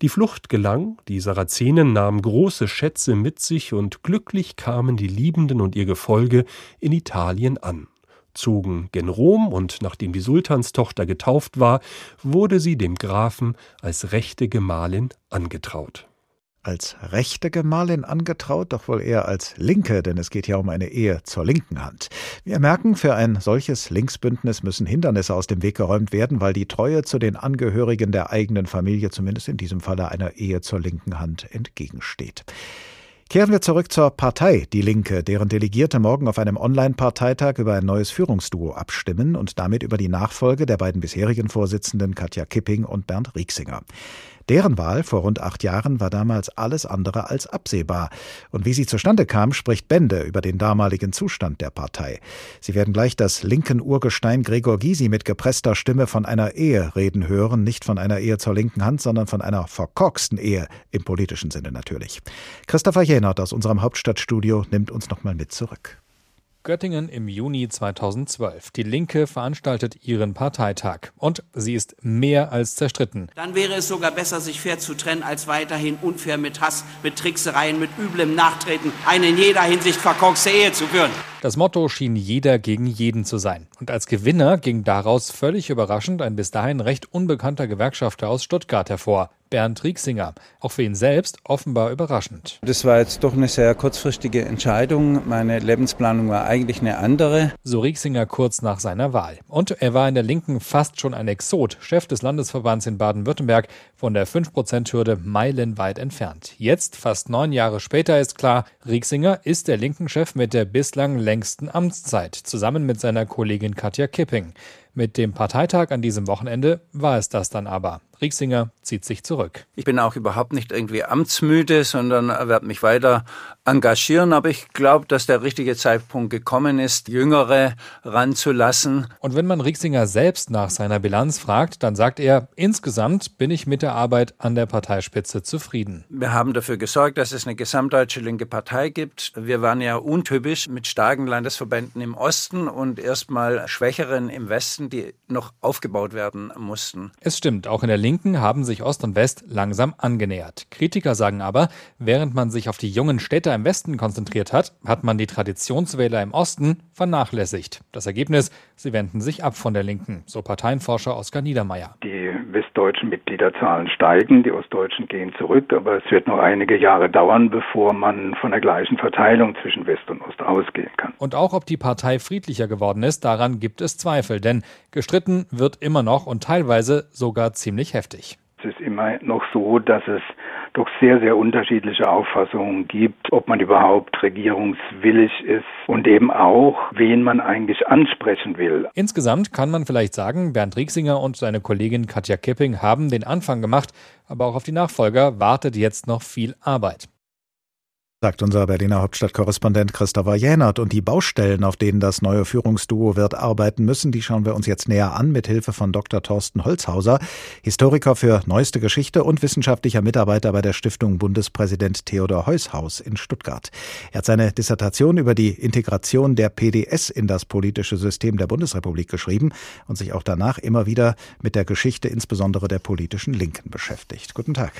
Die Flucht gelang, die Sarazenen nahmen große Schätze mit sich und glücklich kamen die Liebenden und ihr Gefolge in Italien an, zogen gen Rom und nachdem die Sultanstochter getauft war, wurde sie dem Grafen als rechte Gemahlin angetraut als rechte Gemahlin angetraut, doch wohl eher als linke, denn es geht ja um eine Ehe zur linken Hand. Wir merken, für ein solches Linksbündnis müssen Hindernisse aus dem Weg geräumt werden, weil die Treue zu den Angehörigen der eigenen Familie zumindest in diesem Falle einer Ehe zur linken Hand entgegensteht. Kehren wir zurück zur Partei Die Linke, deren Delegierte morgen auf einem Online-Parteitag über ein neues Führungsduo abstimmen und damit über die Nachfolge der beiden bisherigen Vorsitzenden Katja Kipping und Bernd Rieksinger. Deren Wahl vor rund acht Jahren war damals alles andere als absehbar. Und wie sie zustande kam, spricht Bände über den damaligen Zustand der Partei. Sie werden gleich das linken Urgestein Gregor Gysi mit gepresster Stimme von einer Ehe reden hören, nicht von einer Ehe zur linken Hand, sondern von einer verkorksten Ehe, im politischen Sinne natürlich. Christopher Jenert aus unserem Hauptstadtstudio nimmt uns nochmal mit zurück. Göttingen im Juni 2012. Die Linke veranstaltet ihren Parteitag. Und sie ist mehr als zerstritten. Dann wäre es sogar besser, sich fair zu trennen, als weiterhin unfair mit Hass, mit Tricksereien, mit üblem Nachtreten eine in jeder Hinsicht verkorkste Ehe zu führen. Das Motto schien jeder gegen jeden zu sein. Und als Gewinner ging daraus völlig überraschend ein bis dahin recht unbekannter Gewerkschafter aus Stuttgart hervor. Bernd Rieksinger. Auch für ihn selbst offenbar überraschend. Das war jetzt doch eine sehr kurzfristige Entscheidung. Meine Lebensplanung war eigentlich eine andere. So Rieksinger kurz nach seiner Wahl. Und er war in der Linken fast schon ein Exot, Chef des Landesverbands in Baden-Württemberg, von der 5%-Hürde meilenweit entfernt. Jetzt, fast neun Jahre später, ist klar, Rieksinger ist der Linken-Chef mit der bislang längsten Amtszeit, zusammen mit seiner Kollegin Katja Kipping. Mit dem Parteitag an diesem Wochenende war es das dann aber. Rieksinger zieht sich zurück. Ich bin auch überhaupt nicht irgendwie amtsmüde, sondern werde mich weiter engagieren. Aber ich glaube, dass der richtige Zeitpunkt gekommen ist, Jüngere ranzulassen. Und wenn man Rieksinger selbst nach seiner Bilanz fragt, dann sagt er, insgesamt bin ich mit der Arbeit an der Parteispitze zufrieden. Wir haben dafür gesorgt, dass es eine gesamtdeutsche linke Partei gibt. Wir waren ja untypisch mit starken Landesverbänden im Osten und erstmal schwächeren im Westen, die noch aufgebaut werden mussten. Es stimmt, auch in der Linken Linken haben sich Ost und West langsam angenähert. Kritiker sagen aber, während man sich auf die jungen Städte im Westen konzentriert hat, hat man die Traditionswähler im Osten vernachlässigt. Das Ergebnis, sie wenden sich ab von der Linken, so Parteienforscher Oskar Niedermeyer. Die westdeutschen Mitgliederzahlen steigen, die ostdeutschen gehen zurück, aber es wird noch einige Jahre dauern, bevor man von der gleichen Verteilung zwischen West und Ost ausgehen kann. Und auch ob die Partei friedlicher geworden ist, daran gibt es Zweifel, denn gestritten wird immer noch und teilweise sogar ziemlich heftig. Es ist immer noch so, dass es doch sehr, sehr unterschiedliche Auffassungen gibt, ob man überhaupt regierungswillig ist und eben auch, wen man eigentlich ansprechen will. Insgesamt kann man vielleicht sagen, Bernd Rieksinger und seine Kollegin Katja Kipping haben den Anfang gemacht, aber auch auf die Nachfolger wartet jetzt noch viel Arbeit sagt unser Berliner Hauptstadtkorrespondent Christopher Jänert. Und die Baustellen, auf denen das neue Führungsduo wird arbeiten müssen, die schauen wir uns jetzt näher an mit Hilfe von Dr. Thorsten Holzhauser, Historiker für neueste Geschichte und wissenschaftlicher Mitarbeiter bei der Stiftung Bundespräsident Theodor Heushaus in Stuttgart. Er hat seine Dissertation über die Integration der PDS in das politische System der Bundesrepublik geschrieben und sich auch danach immer wieder mit der Geschichte insbesondere der politischen Linken beschäftigt. Guten Tag.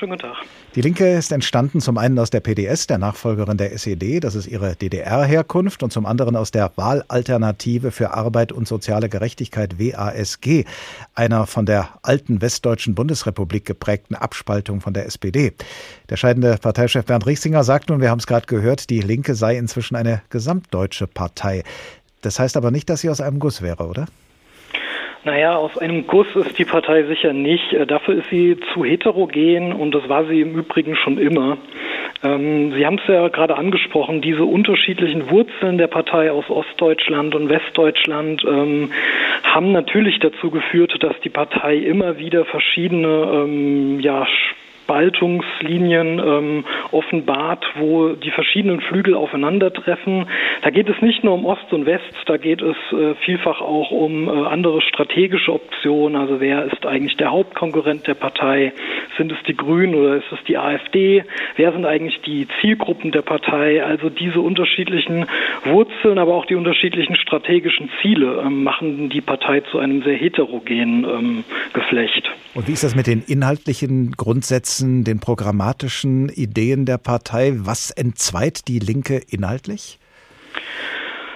Schönen guten Tag. Die Linke ist entstanden zum einen aus der PDS, der Nachfolgerin der SED, das ist ihre DDR-Herkunft, und zum anderen aus der Wahlalternative für Arbeit und soziale Gerechtigkeit WASG, einer von der alten westdeutschen Bundesrepublik geprägten Abspaltung von der SPD. Der scheidende Parteichef Bernd Riesinger sagt nun, wir haben es gerade gehört, die Linke sei inzwischen eine gesamtdeutsche Partei. Das heißt aber nicht, dass sie aus einem Guss wäre, oder? Naja, aus einem Guss ist die Partei sicher nicht. Äh, dafür ist sie zu heterogen und das war sie im Übrigen schon immer. Ähm, sie haben es ja gerade angesprochen, diese unterschiedlichen Wurzeln der Partei aus Ostdeutschland und Westdeutschland ähm, haben natürlich dazu geführt, dass die Partei immer wieder verschiedene ähm, ja, Spaltungslinien ähm, offenbart, wo die verschiedenen Flügel aufeinandertreffen. Da geht es nicht nur um Ost und West, da geht es äh, vielfach auch um äh, andere strategische Optionen. Also wer ist eigentlich der Hauptkonkurrent der Partei? Sind es die Grünen oder ist es die AfD? Wer sind eigentlich die Zielgruppen der Partei? Also diese unterschiedlichen Wurzeln, aber auch die unterschiedlichen strategischen Ziele ähm, machen die Partei zu einem sehr heterogenen ähm, Geflecht. Und wie ist das mit den inhaltlichen Grundsätzen, den programmatischen Ideen der Partei? Was entzweit die Linke inhaltlich?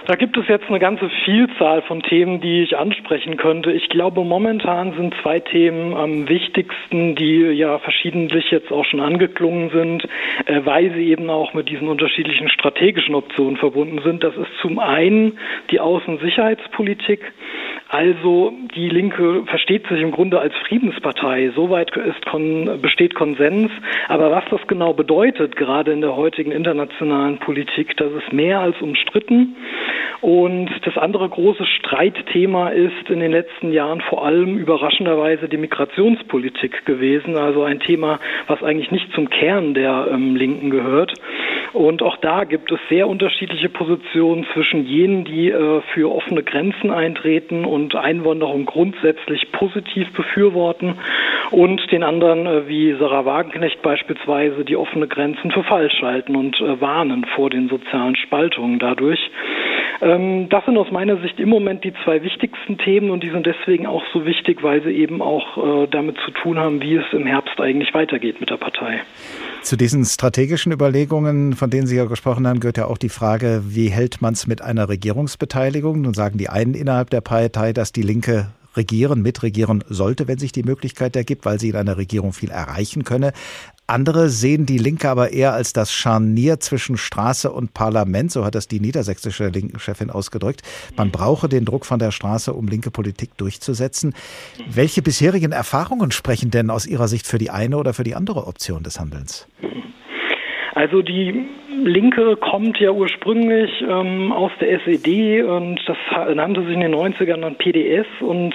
Da gibt es jetzt eine ganze Vielzahl von Themen, die ich ansprechen könnte. Ich glaube, momentan sind zwei Themen am wichtigsten, die ja verschiedentlich jetzt auch schon angeklungen sind, äh, weil sie eben auch mit diesen unterschiedlichen strategischen Optionen verbunden sind. Das ist zum einen die Außensicherheitspolitik. Also die Linke versteht sich im Grunde als Friedenspartei. Soweit kon besteht Konsens. Aber was das genau bedeutet, gerade in der heutigen internationalen Politik, das ist mehr als umstritten. Und das andere große Streitthema ist in den letzten Jahren vor allem überraschenderweise die Migrationspolitik gewesen. Also ein Thema, was eigentlich nicht zum Kern der ähm, Linken gehört. Und auch da gibt es sehr unterschiedliche Positionen zwischen jenen, die äh, für offene Grenzen eintreten und Einwanderung grundsätzlich positiv befürworten und den anderen, äh, wie Sarah Wagenknecht beispielsweise, die offene Grenzen für falsch halten und äh, warnen vor den sozialen Spaltungen dadurch. Ähm, das sind aus meiner Sicht im Moment die zwei wichtigsten Themen und die sind deswegen auch so wichtig, weil sie eben auch äh, damit zu tun haben, wie es im Herbst eigentlich weitergeht mit der Partei. Zu diesen strategischen Überlegungen, von denen Sie ja gesprochen haben, gehört ja auch die Frage, wie hält man es mit einer Regierungsbeteiligung? Nun sagen die einen innerhalb der Partei, dass die Linke regieren, mitregieren sollte, wenn sich die Möglichkeit ergibt, weil sie in einer Regierung viel erreichen könne. Andere sehen die Linke aber eher als das Scharnier zwischen Straße und Parlament, so hat das die niedersächsische Linken-Chefin ausgedrückt. Man brauche den Druck von der Straße, um linke Politik durchzusetzen. Welche bisherigen Erfahrungen sprechen denn aus Ihrer Sicht für die eine oder für die andere Option des Handelns? Also die Linke kommt ja ursprünglich ähm, aus der SED und das nannte sich in den 90ern dann PDS und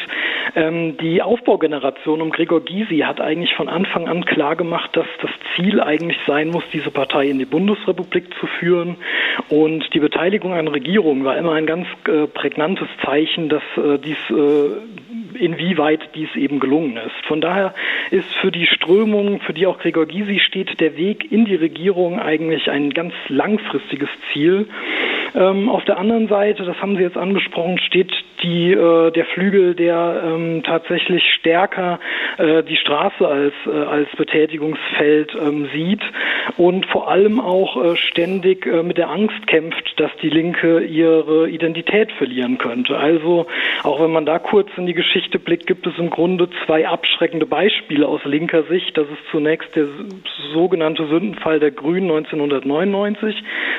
ähm, die Aufbaugeneration um Gregor Gysi hat eigentlich von Anfang an klar gemacht, dass das Ziel eigentlich sein muss, diese Partei in die Bundesrepublik zu führen und die Beteiligung an Regierungen war immer ein ganz äh, prägnantes Zeichen, dass äh, dies äh, inwieweit dies eben gelungen ist. Von daher ist für die Strömung, für die auch Gregor Gysi steht, der Weg in die Regierung eigentlich ein ganz langfristiges Ziel. Ähm, auf der anderen Seite, das haben Sie jetzt angesprochen, steht die, äh, der Flügel, der ähm, tatsächlich stärker äh, die Straße als, äh, als Betätigungsfeld ähm, sieht und vor allem auch äh, ständig äh, mit der Angst kämpft, dass die Linke ihre Identität verlieren könnte. Also auch wenn man da kurz in die Geschichte blickt, gibt es im Grunde zwei abschreckende Beispiele aus linker Sicht. Das ist zunächst der sogenannte Sündenfall der Grünen 1999,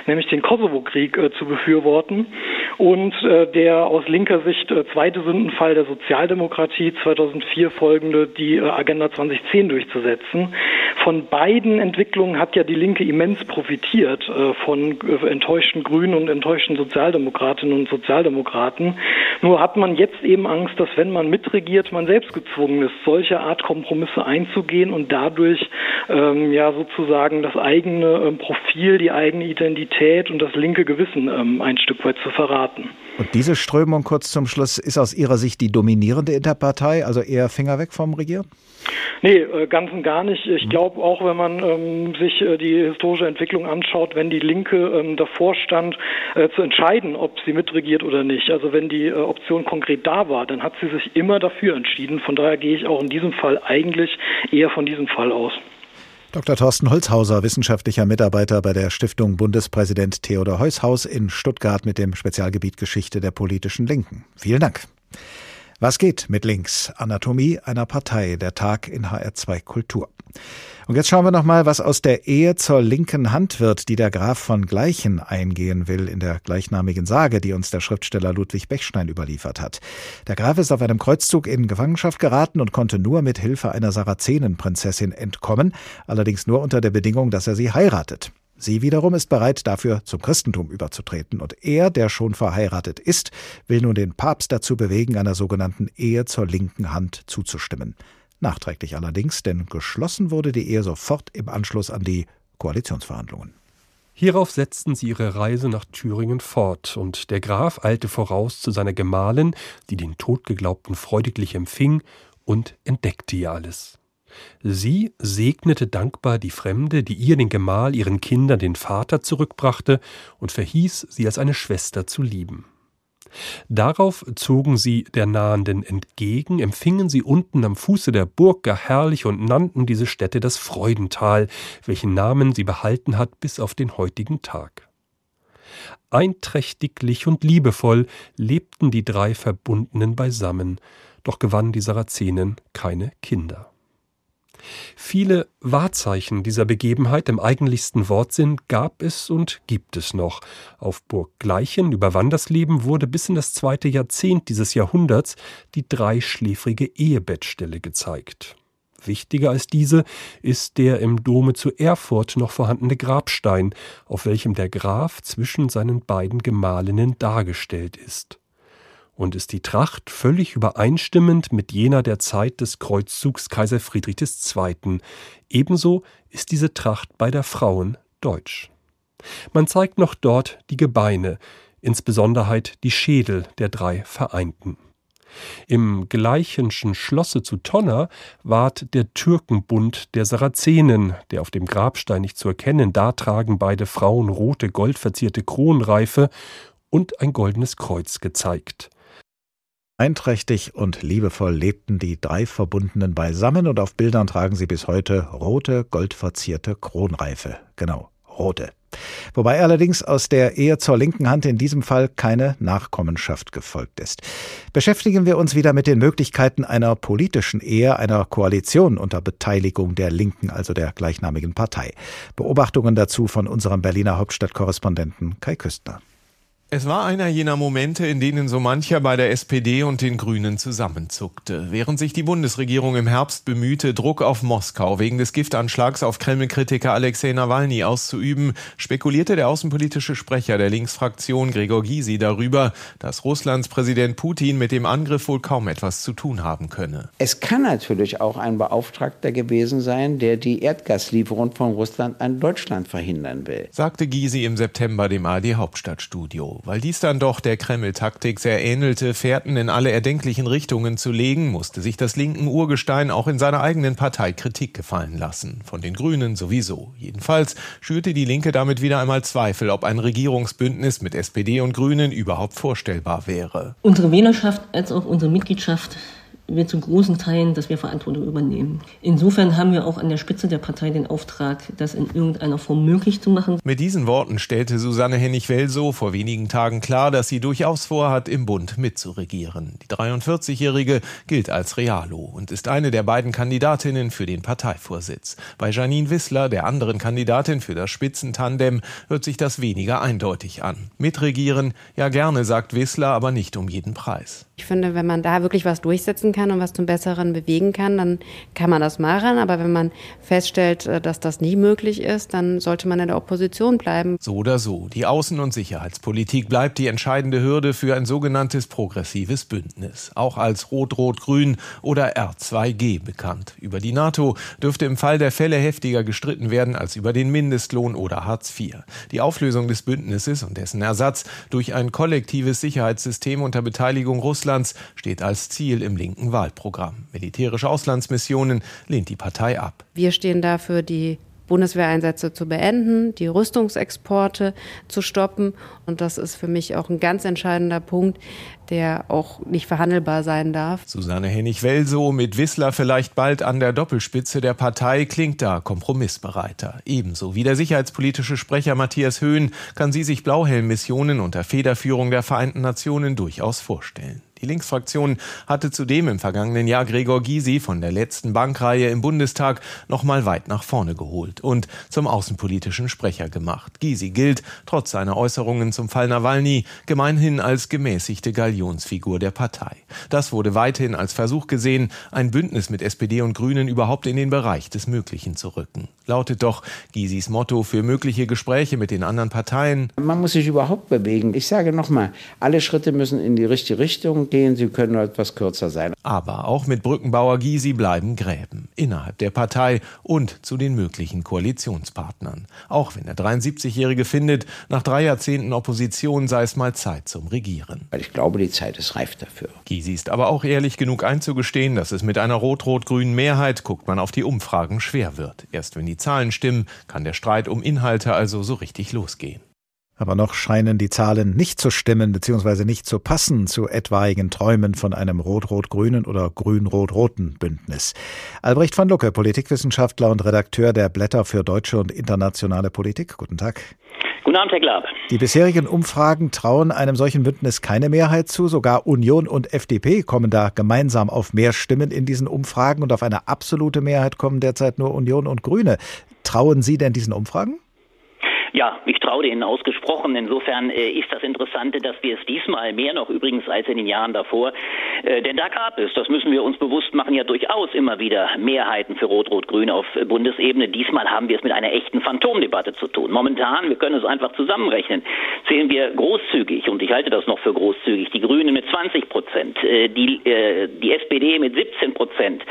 nämlich den Kosovo-Krieg äh, zu befürworten und äh, der aus linker Sicht äh, zweite Sündenfall der Sozialdemokratie 2004 folgende, die äh, Agenda 2010 durchzusetzen. Von beiden Entwicklungen hat ja die Linke immens profitiert, äh, von äh, enttäuschten Grünen und enttäuschten Sozialdemokratinnen und Sozialdemokraten. Nur hat man jetzt eben Angst, dass wenn man mitregiert, man selbst gezwungen ist, solche Art Kompromisse einzugehen und dadurch ähm, ja sozusagen das eigene ähm, Profil, die eigene Identität und das linke Gewissen ähm, ein Stück weit zu verraten. Und diese Strömung kurz zum Schluss ist aus Ihrer Sicht die dominierende in der Partei, also eher Finger weg vom Regieren? Nee, äh, ganz und gar nicht. Ich glaube auch, wenn man ähm, sich äh, die historische Entwicklung anschaut, wenn die Linke ähm, davor stand, äh, zu entscheiden, ob sie mitregiert oder nicht, also wenn die äh, Option konkret da war, dann hat sie sich immer dafür entschieden. Von daher gehe ich auch in diesem Fall eigentlich eher von diesem Fall aus. Dr. Thorsten Holzhauser, wissenschaftlicher Mitarbeiter bei der Stiftung Bundespräsident Theodor Heushaus in Stuttgart mit dem Spezialgebiet Geschichte der politischen Linken. Vielen Dank. Was geht mit links? Anatomie einer Partei, der Tag in HR2 Kultur. Und jetzt schauen wir noch mal, was aus der Ehe zur linken Hand wird, die der Graf von Gleichen eingehen will in der gleichnamigen Sage, die uns der Schriftsteller Ludwig Bechstein überliefert hat. Der Graf ist auf einem Kreuzzug in Gefangenschaft geraten und konnte nur mit Hilfe einer Sarazenenprinzessin entkommen, allerdings nur unter der Bedingung, dass er sie heiratet. Sie wiederum ist bereit, dafür zum Christentum überzutreten. Und er, der schon verheiratet ist, will nun den Papst dazu bewegen, einer sogenannten Ehe zur linken Hand zuzustimmen. Nachträglich allerdings, denn geschlossen wurde die Ehe sofort im Anschluss an die Koalitionsverhandlungen. Hierauf setzten sie ihre Reise nach Thüringen fort, und der Graf eilte voraus zu seiner Gemahlin, die den Todgeglaubten freudiglich empfing und entdeckte ihr alles. Sie segnete dankbar die Fremde, die ihr den Gemahl, ihren Kindern den Vater zurückbrachte, und verhieß, sie als eine Schwester zu lieben. Darauf zogen sie der Nahenden entgegen, empfingen sie unten am Fuße der Burg gar herrlich und nannten diese Stätte das Freudental, welchen Namen sie behalten hat bis auf den heutigen Tag. Einträchtiglich und liebevoll lebten die drei Verbundenen beisammen, doch gewannen die Sarazenen keine Kinder. Viele Wahrzeichen dieser Begebenheit im eigentlichsten Wortsinn gab es und gibt es noch. Auf Burg Gleichen über Wandersleben wurde bis in das zweite Jahrzehnt dieses Jahrhunderts die dreischläfrige Ehebettstelle gezeigt. Wichtiger als diese ist der im Dome zu Erfurt noch vorhandene Grabstein, auf welchem der Graf zwischen seinen beiden Gemahlinnen dargestellt ist und ist die Tracht völlig übereinstimmend mit jener der Zeit des Kreuzzugs Kaiser Friedrich II. Ebenso ist diese Tracht bei der Frauen deutsch. Man zeigt noch dort die Gebeine, insbesondere die Schädel der drei Vereinten. Im Gleichenschen Schlosse zu Tonner ward der Türkenbund der Sarazenen, der auf dem Grabstein nicht zu erkennen, da tragen beide Frauen rote, goldverzierte Kronreife und ein goldenes Kreuz gezeigt. Einträchtig und liebevoll lebten die drei Verbundenen beisammen und auf Bildern tragen sie bis heute rote, goldverzierte Kronreife. Genau, rote. Wobei allerdings aus der Ehe zur linken Hand in diesem Fall keine Nachkommenschaft gefolgt ist. Beschäftigen wir uns wieder mit den Möglichkeiten einer politischen Ehe, einer Koalition unter Beteiligung der Linken, also der gleichnamigen Partei. Beobachtungen dazu von unserem Berliner Hauptstadtkorrespondenten Kai Küstner. Es war einer jener Momente, in denen so mancher bei der SPD und den Grünen zusammenzuckte. Während sich die Bundesregierung im Herbst bemühte, Druck auf Moskau wegen des Giftanschlags auf Kreml-Kritiker Alexei Nawalny auszuüben, spekulierte der außenpolitische Sprecher der Linksfraktion Gregor Gysi darüber, dass Russlands Präsident Putin mit dem Angriff wohl kaum etwas zu tun haben könne. Es kann natürlich auch ein Beauftragter gewesen sein, der die Erdgaslieferung von Russland an Deutschland verhindern will, sagte Gysi im September dem AD Hauptstadtstudio. Weil dies dann doch der Kreml-Taktik sehr ähnelte, Fährten in alle erdenklichen Richtungen zu legen, musste sich das linken Urgestein auch in seiner eigenen Partei Kritik gefallen lassen. Von den Grünen sowieso. Jedenfalls schürte die Linke damit wieder einmal Zweifel, ob ein Regierungsbündnis mit SPD und Grünen überhaupt vorstellbar wäre. Unsere Wählerschaft als auch unsere Mitgliedschaft wir zu großen Teilen, dass wir Verantwortung übernehmen. Insofern haben wir auch an der Spitze der Partei den Auftrag, das in irgendeiner Form möglich zu machen. Mit diesen Worten stellte Susanne Hennig-Welsow vor wenigen Tagen klar, dass sie durchaus vorhat, im Bund mitzuregieren. Die 43-Jährige gilt als Realo und ist eine der beiden Kandidatinnen für den Parteivorsitz. Bei Janine Wissler, der anderen Kandidatin für das Spitzentandem, hört sich das weniger eindeutig an. Mitregieren, ja gerne, sagt Wissler, aber nicht um jeden Preis. Ich finde, wenn man da wirklich was durchsetzen kann und was zum Besseren bewegen kann, dann kann man das machen. Aber wenn man feststellt, äh, dass das nie möglich ist, dann sollte man in der Opposition bleiben. So oder so. Die Außen- und Sicherheitspolitik bleibt die entscheidende Hürde für ein sogenanntes progressives Bündnis. Auch als Rot-Rot-Grün oder R2G bekannt. Über die NATO dürfte im Fall der Fälle heftiger gestritten werden als über den Mindestlohn oder Hartz IV. Die Auflösung des Bündnisses und dessen Ersatz durch ein kollektives Sicherheitssystem unter Beteiligung Russlands Russlands steht als Ziel im linken Wahlprogramm. Militärische Auslandsmissionen lehnt die Partei ab. Wir stehen dafür die Bundeswehreinsätze zu beenden, die Rüstungsexporte zu stoppen. Und das ist für mich auch ein ganz entscheidender Punkt, der auch nicht verhandelbar sein darf. Susanne Hennig-Welso mit Wissler vielleicht bald an der Doppelspitze der Partei klingt da kompromissbereiter. Ebenso wie der sicherheitspolitische Sprecher Matthias Höhn kann sie sich Blauhelm-Missionen unter Federführung der Vereinten Nationen durchaus vorstellen. Die Linksfraktion hatte zudem im vergangenen Jahr Gregor Gysi von der letzten Bankreihe im Bundestag noch mal weit nach vorne geholt und zum außenpolitischen Sprecher gemacht. Gysi gilt, trotz seiner Äußerungen zum Fall Nawalny, gemeinhin als gemäßigte Galionsfigur der Partei. Das wurde weithin als Versuch gesehen, ein Bündnis mit SPD und Grünen überhaupt in den Bereich des Möglichen zu rücken. Lautet doch Gysis Motto für mögliche Gespräche mit den anderen Parteien. Man muss sich überhaupt bewegen. Ich sage nochmal, alle Schritte müssen in die richtige Richtung gehen, sie können etwas kürzer sein. Aber auch mit Brückenbauer Gysi bleiben Gräben innerhalb der Partei und zu den möglichen Koalitionspartnern. Auch wenn der 73-Jährige findet, nach drei Jahrzehnten Opposition sei es mal Zeit zum Regieren. Weil ich glaube, die Zeit ist reif dafür. Gysi ist aber auch ehrlich genug einzugestehen, dass es mit einer rot-rot-grünen Mehrheit, guckt man auf die Umfragen, schwer wird. Erst wenn die Zahlen stimmen, kann der Streit um Inhalte also so richtig losgehen. Aber noch scheinen die Zahlen nicht zu stimmen bzw. nicht zu passen zu etwaigen Träumen von einem rot-rot-grünen oder grün-rot-roten Bündnis. Albrecht van Lucke, Politikwissenschaftler und Redakteur der Blätter für deutsche und internationale Politik. Guten Tag. Guten Abend, Herr Glab. Die bisherigen Umfragen trauen einem solchen Bündnis keine Mehrheit zu. Sogar Union und FDP kommen da gemeinsam auf mehr Stimmen in diesen Umfragen und auf eine absolute Mehrheit kommen derzeit nur Union und Grüne. Trauen Sie denn diesen Umfragen? Ja, ich traue denen ausgesprochen. Insofern äh, ist das Interessante, dass wir es diesmal mehr noch übrigens als in den Jahren davor, äh, denn da gab es, das müssen wir uns bewusst machen, ja durchaus immer wieder Mehrheiten für Rot-Rot-Grün auf Bundesebene. Diesmal haben wir es mit einer echten Phantomdebatte zu tun. Momentan, wir können es einfach zusammenrechnen, zählen wir großzügig, und ich halte das noch für großzügig, die Grünen mit 20 Prozent, äh, die, äh, die SPD mit 17 Prozent.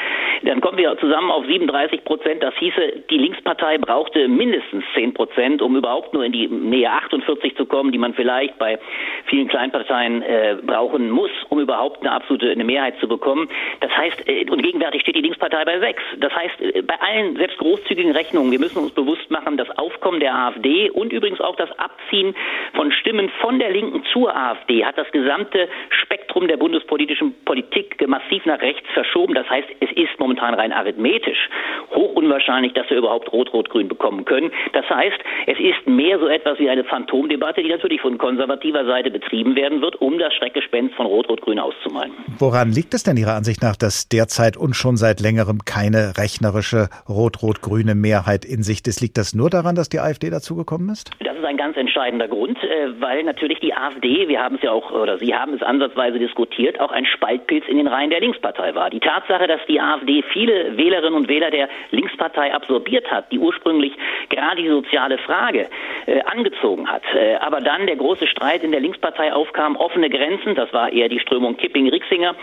Dann kommen wir zusammen auf 37 Prozent. Das hieße, die Linkspartei brauchte mindestens 10 Prozent, um über überhaupt nur in die Nähe 48 zu kommen, die man vielleicht bei vielen Kleinparteien äh, brauchen muss, um überhaupt eine absolute eine Mehrheit zu bekommen. Das heißt, äh, und gegenwärtig steht die Linkspartei bei sechs. Das heißt, äh, bei allen selbst großzügigen Rechnungen, wir müssen uns bewusst machen, das Aufkommen der AfD und übrigens auch das Abziehen von Stimmen von der Linken zur AfD hat das gesamte Spektrum der bundespolitischen Politik massiv nach rechts verschoben. Das heißt, es ist momentan rein arithmetisch hoch unwahrscheinlich, dass wir überhaupt Rot-Rot-Grün bekommen können. Das heißt, es ist ist mehr so etwas wie eine Phantomdebatte, die natürlich von konservativer Seite betrieben werden wird, um das Schreckgespenst von Rot-Rot-Grün auszumalen. Woran liegt es denn Ihrer Ansicht nach, dass derzeit und schon seit längerem keine rechnerische rot-rot-grüne Mehrheit in Sicht ist? Liegt das nur daran, dass die AfD dazugekommen ist? Das ist ein ganz entscheidender Grund, äh, weil natürlich die AfD, wir haben es ja auch, oder Sie haben es ansatzweise diskutiert, auch ein Spaltpilz in den Reihen der Linkspartei war. Die Tatsache, dass die AfD viele Wählerinnen und Wähler der Linkspartei absorbiert hat, die ursprünglich gerade die soziale Frage äh, angezogen hat. Äh, aber dann der große Streit in der Linkspartei aufkam, offene Grenzen, das war eher die Strömung Kipping-Rixinger,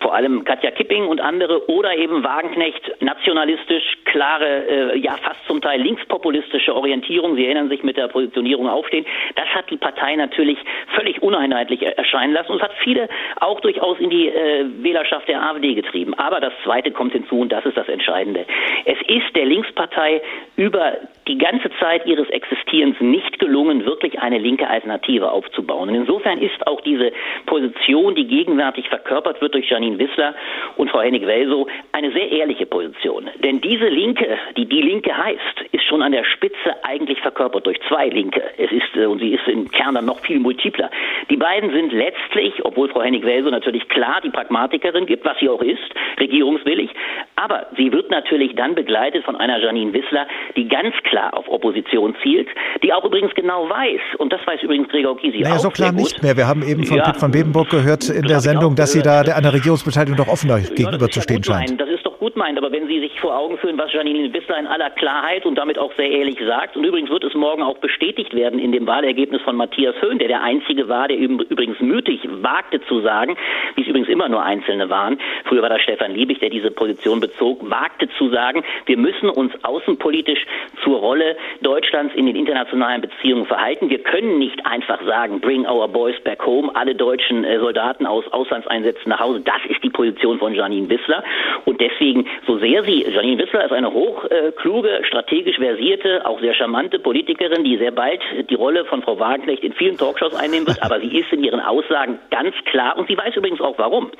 vor allem Katja Kipping und andere, oder eben Wagenknecht, nationalistisch, klare, äh, ja fast zum Teil linkspopulistische Orientierung. Sie erinnern sich mit der Positionierung aufstehen. Das hat die Partei natürlich völlig uneinheitlich erscheinen lassen und hat viele auch durchaus in die äh, Wählerschaft der AfD getrieben. Aber das Zweite kommt hinzu und das ist das Entscheidende. Es ist der Linkspartei über die ganze Zeit ihres Existierens nicht gelungen, wirklich eine linke Alternative aufzubauen. Und insofern ist auch diese Position, die gegenwärtig verkörpert wird durch Janine Wissler und Frau Hennig-Welsow, eine sehr ehrliche Position. Denn diese Linke, die die Linke heißt, ist schon an der Spitze eigentlich verkörpert durch zwei Linke. Es ist, äh, und sie ist im Kern dann noch viel multipler. Die beiden sind letztlich, obwohl Frau Hennig-Welsow natürlich klar die Pragmatikerin gibt, was sie auch ist, regierungswillig, aber sie wird natürlich dann begleitet von einer Janine Wissler, die ganz klar auf Opposition zielt, die auch übrigens genau weiß, und das weiß übrigens Gregor Gysi naja, auch so klar nicht mehr. Wir haben eben von Ja. Pitt von Bebenburg gehört in der Sendung, dass sie da einer Regierungsbeteiligung doch offener gegenüberzustehen gut scheint. meinen, das ist doch gut meint, aber wenn Sie sich vor Augen führen, was Janine Wissler in aller Klarheit und damit auch sehr ehrlich sagt, und übrigens wird es morgen auch bestätigt werden in dem Wahlergebnis von Matthias Höhn, der der Einzige war, der üb- übrigens mutig wagte zu sagen, wie es übrigens immer nur Einzelne waren, früher war das Stefan Liebig, der diese Position bezog, wagte zu sagen, wir müssen uns außenpolitisch zur Rolle Deutschlands in den internationalen Beziehungen verhalten. Wir können nicht einfach sagen, bring our boys back home, alle deutschen äh, Soldaten aus Auslandseinsätzen nach Hause. Das ist die Position von Janine Wissler. Und deswegen so sehr sie, Janine Wissler ist eine hochkluge, strategisch versierte, auch sehr charmante Politikerin, die sehr bald die Rolle von Frau Wagenknecht in vielen Talkshows einnehmen wird, aber sie ist in ihren Aussagen ganz klar und sie weiß übrigens auch warum.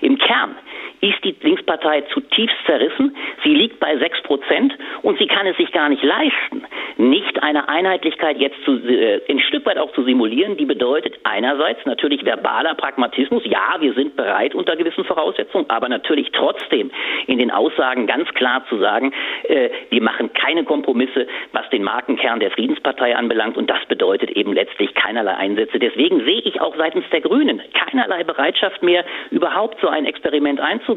Im Kern ist die Linkspartei zutiefst zerrissen. Sie liegt bei sechs Prozent und sie kann es sich gar nicht leisten, nicht eine Einheitlichkeit jetzt zu, äh, ein Stück weit auch zu simulieren, die bedeutet einerseits natürlich verbaler Pragmatismus. Ja, wir sind bereit unter gewissen Voraussetzungen, aber natürlich trotzdem in den Aussagen ganz klar zu sagen, äh, wir machen keine Kompromisse, was den Markenkern der Friedenspartei anbelangt und das bedeutet eben letztlich keinerlei Einsätze. Deswegen sehe ich auch seitens der Grünen keinerlei Bereitschaft mehr, überhaupt so ein Experiment einzugehen.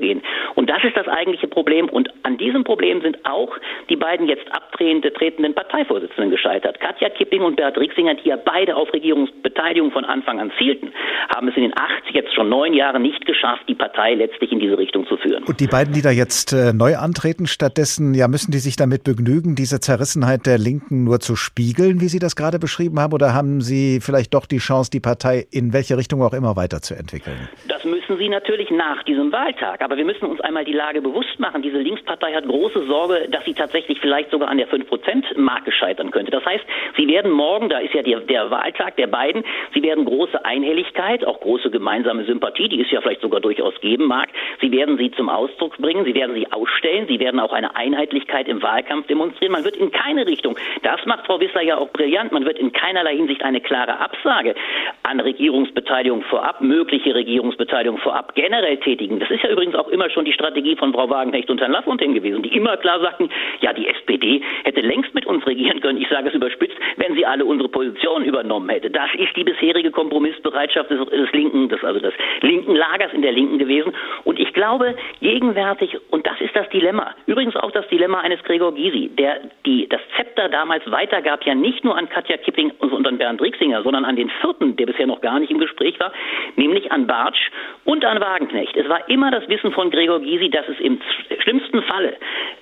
Und das ist das eigentliche Problem. Und an diesem Problem sind auch die beiden jetzt abtretenden tretenden Parteivorsitzenden gescheitert. Katja Kipping und Bert Rixinger, die ja beide auf Regierungsbeteiligung von Anfang an zielten, haben es in den 80 jetzt schon neun Jahren nicht geschafft, die Partei letztlich in diese Richtung zu führen. Und die beiden, die da jetzt äh, neu antreten, stattdessen, ja, müssen die sich damit begnügen, diese Zerrissenheit der Linken nur zu spiegeln, wie Sie das gerade beschrieben haben, oder haben Sie vielleicht doch die Chance, die Partei in welche Richtung auch immer weiterzuentwickeln? Das müssen Sie natürlich nach diesem Wahltag. Aber wir müssen uns einmal die Lage bewusst machen. Diese Linkspartei hat große Sorge, dass sie tatsächlich vielleicht sogar an der 5-Prozent-Marke scheitern könnte. Das heißt, sie werden morgen, da ist ja der, der Wahltag der beiden, sie werden große Einhelligkeit, auch große gemeinsame Sympathie, die es ja vielleicht sogar durchaus geben mag, sie werden sie zum Ausdruck bringen, sie werden sie ausstellen, sie werden auch eine Einheitlichkeit im Wahlkampf demonstrieren. Man wird in keine Richtung, das macht Frau Wissler ja auch brillant, man wird in keinerlei Hinsicht eine klare Absage an Regierungsbeteiligung vorab, mögliche Regierungsbeteiligung vorab generell tätigen. Das ist ja übrigens auch immer schon die Strategie von Frau Wagenknecht und Herrn Lafontaine gewesen, die immer klar sagten, ja, die SPD hätte längst uns regieren können, ich sage es überspitzt, wenn sie alle unsere Positionen übernommen hätte. Das ist die bisherige Kompromissbereitschaft des, des linken, des, also des linken Lagers in der Linken gewesen. Und ich glaube, gegenwärtig, und das ist das Dilemma, übrigens auch das Dilemma eines Gregor Gysi, der die, das Zepter damals weitergab, ja nicht nur an Katja Kipping und an Bernd Rixinger, sondern an den vierten, der bisher noch gar nicht im Gespräch war, nämlich an Bartsch und an Wagenknecht. Es war immer das Wissen von Gregor Gysi, dass es im schlimmsten Falle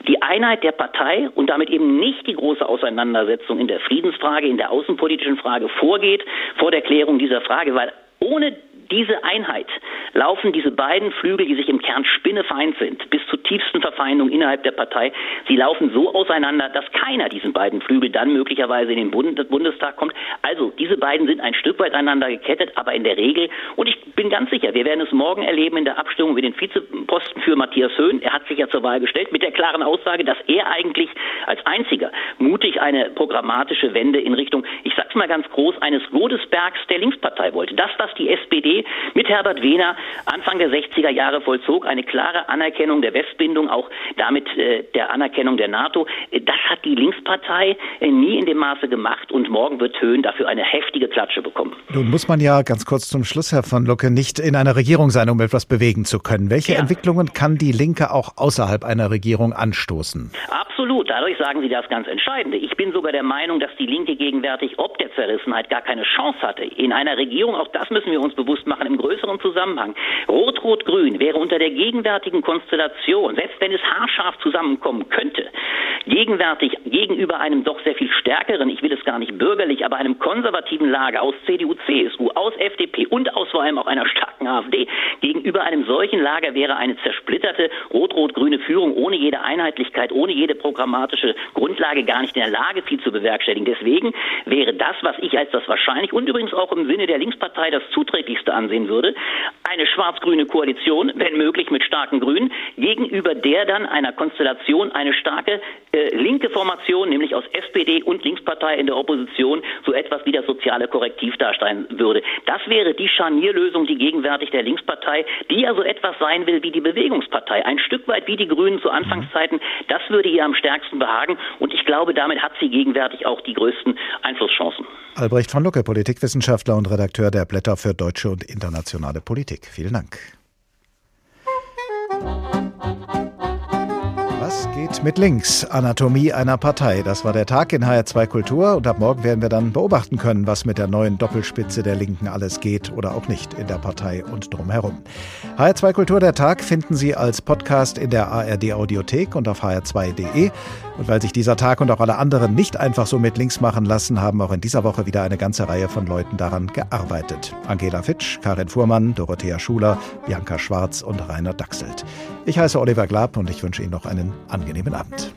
die Einheit der Partei und damit eben nicht die große Auseinandersetzung in der Friedensfrage, in der außenpolitischen Frage vorgeht vor der Klärung dieser Frage, weil ohne diese Einheit laufen diese beiden Flügel, die sich im Kern spinnefeind sind, bis zur tiefsten Verfeindung innerhalb der Partei. Sie laufen so auseinander, dass keiner diesen beiden Flügel dann möglicherweise in den Bundestag kommt. Also diese beiden sind ein Stück weit einander gekettet, aber in der Regel, und ich bin ganz sicher, wir werden es morgen erleben in der Abstimmung über den Vizeposten für Matthias Höhn. Er hat sich ja zur Wahl gestellt mit der klaren Aussage, dass er eigentlich als einziger mutig eine programmatische Wende in Richtung, ich sag's mal ganz groß, eines Godesbergs der Linkspartei wollte. Das, was die SPD mit Herbert Wehner Anfang der 60er Jahre vollzog, eine klare Anerkennung der Westbindung, auch damit äh, der Anerkennung der NATO. Das hat die Linkspartei äh, nie in dem Maße gemacht und morgen wird Höhn dafür eine heftige Klatsche bekommen. Nun muss man ja ganz kurz zum Schluss, Herr von Lucke, nicht in einer Regierung sein, um etwas bewegen zu können. Welche ja. Entwicklungen kann die Linke auch außerhalb einer Regierung anstoßen? Absolut. Dadurch sagen Sie das ganz Entscheidende. Ich bin sogar der Meinung, dass die Linke gegenwärtig ob der Zerrissenheit gar keine Chance hatte. In einer Regierung, auch das müssen wir uns bewusst machen, im größeren Zusammenhang. Rot-Rot-Grün wäre unter der gegenwärtigen Konstellation, selbst wenn es haarscharf zusammenkommen könnte, gegenwärtig gegenüber einem doch sehr viel stärkeren, ich will es gar nicht bürgerlich, aber einem konservativen Lager aus CDU, CSU, aus FDP und aus vor allem auch einer starken AfD, gegenüber einem solchen Lager wäre eine zersplitterte rot-rot-grüne Führung ohne jede Einheitlichkeit, ohne jede programmatische Grundlage gar nicht in der Lage, viel zu bewerkstelligen. Deswegen wäre das, was ich als das wahrscheinlich und übrigens auch im Sinne der Linkspartei das zuträglichste ansehen würde, eine schwarz-grüne Koalition, wenn möglich mit starken Grünen, gegenüber der dann einer Konstellation eine starke äh, linke Formation, nämlich aus SPD und Linkspartei in der Opposition, so etwas wie das soziale Korrektiv darstellen würde. Das wäre die Scharnierlösung, die gegenwärtig der Linkspartei, die ja so etwas sein will wie die Bewegungspartei, ein Stück weit wie die Grünen zu Anfangszeiten, das würde ihr am stärksten behagen und ich glaube, damit hat sie gegenwärtig auch die größten Einflusschancen. Albrecht von Lucke, Politikwissenschaftler und Redakteur der Blätter für deutsche und internationale Politik. Vielen Dank. Was geht geht mit links. Anatomie einer Partei. Das war der Tag in HR2 Kultur und ab morgen werden wir dann beobachten können, was mit der neuen Doppelspitze der Linken alles geht oder auch nicht in der Partei und drumherum. HR2 Kultur der Tag finden Sie als Podcast in der ARD Audiothek und auf hr2.de. Und weil sich dieser Tag und auch alle anderen nicht einfach so mit links machen lassen, haben auch in dieser Woche wieder eine ganze Reihe von Leuten daran gearbeitet. Angela Fitsch, Karin Fuhrmann, Dorothea Schuler, Bianca Schwarz und Rainer Dachselt. Ich heiße Oliver Glab und ich wünsche Ihnen noch einen angenehmen Abend.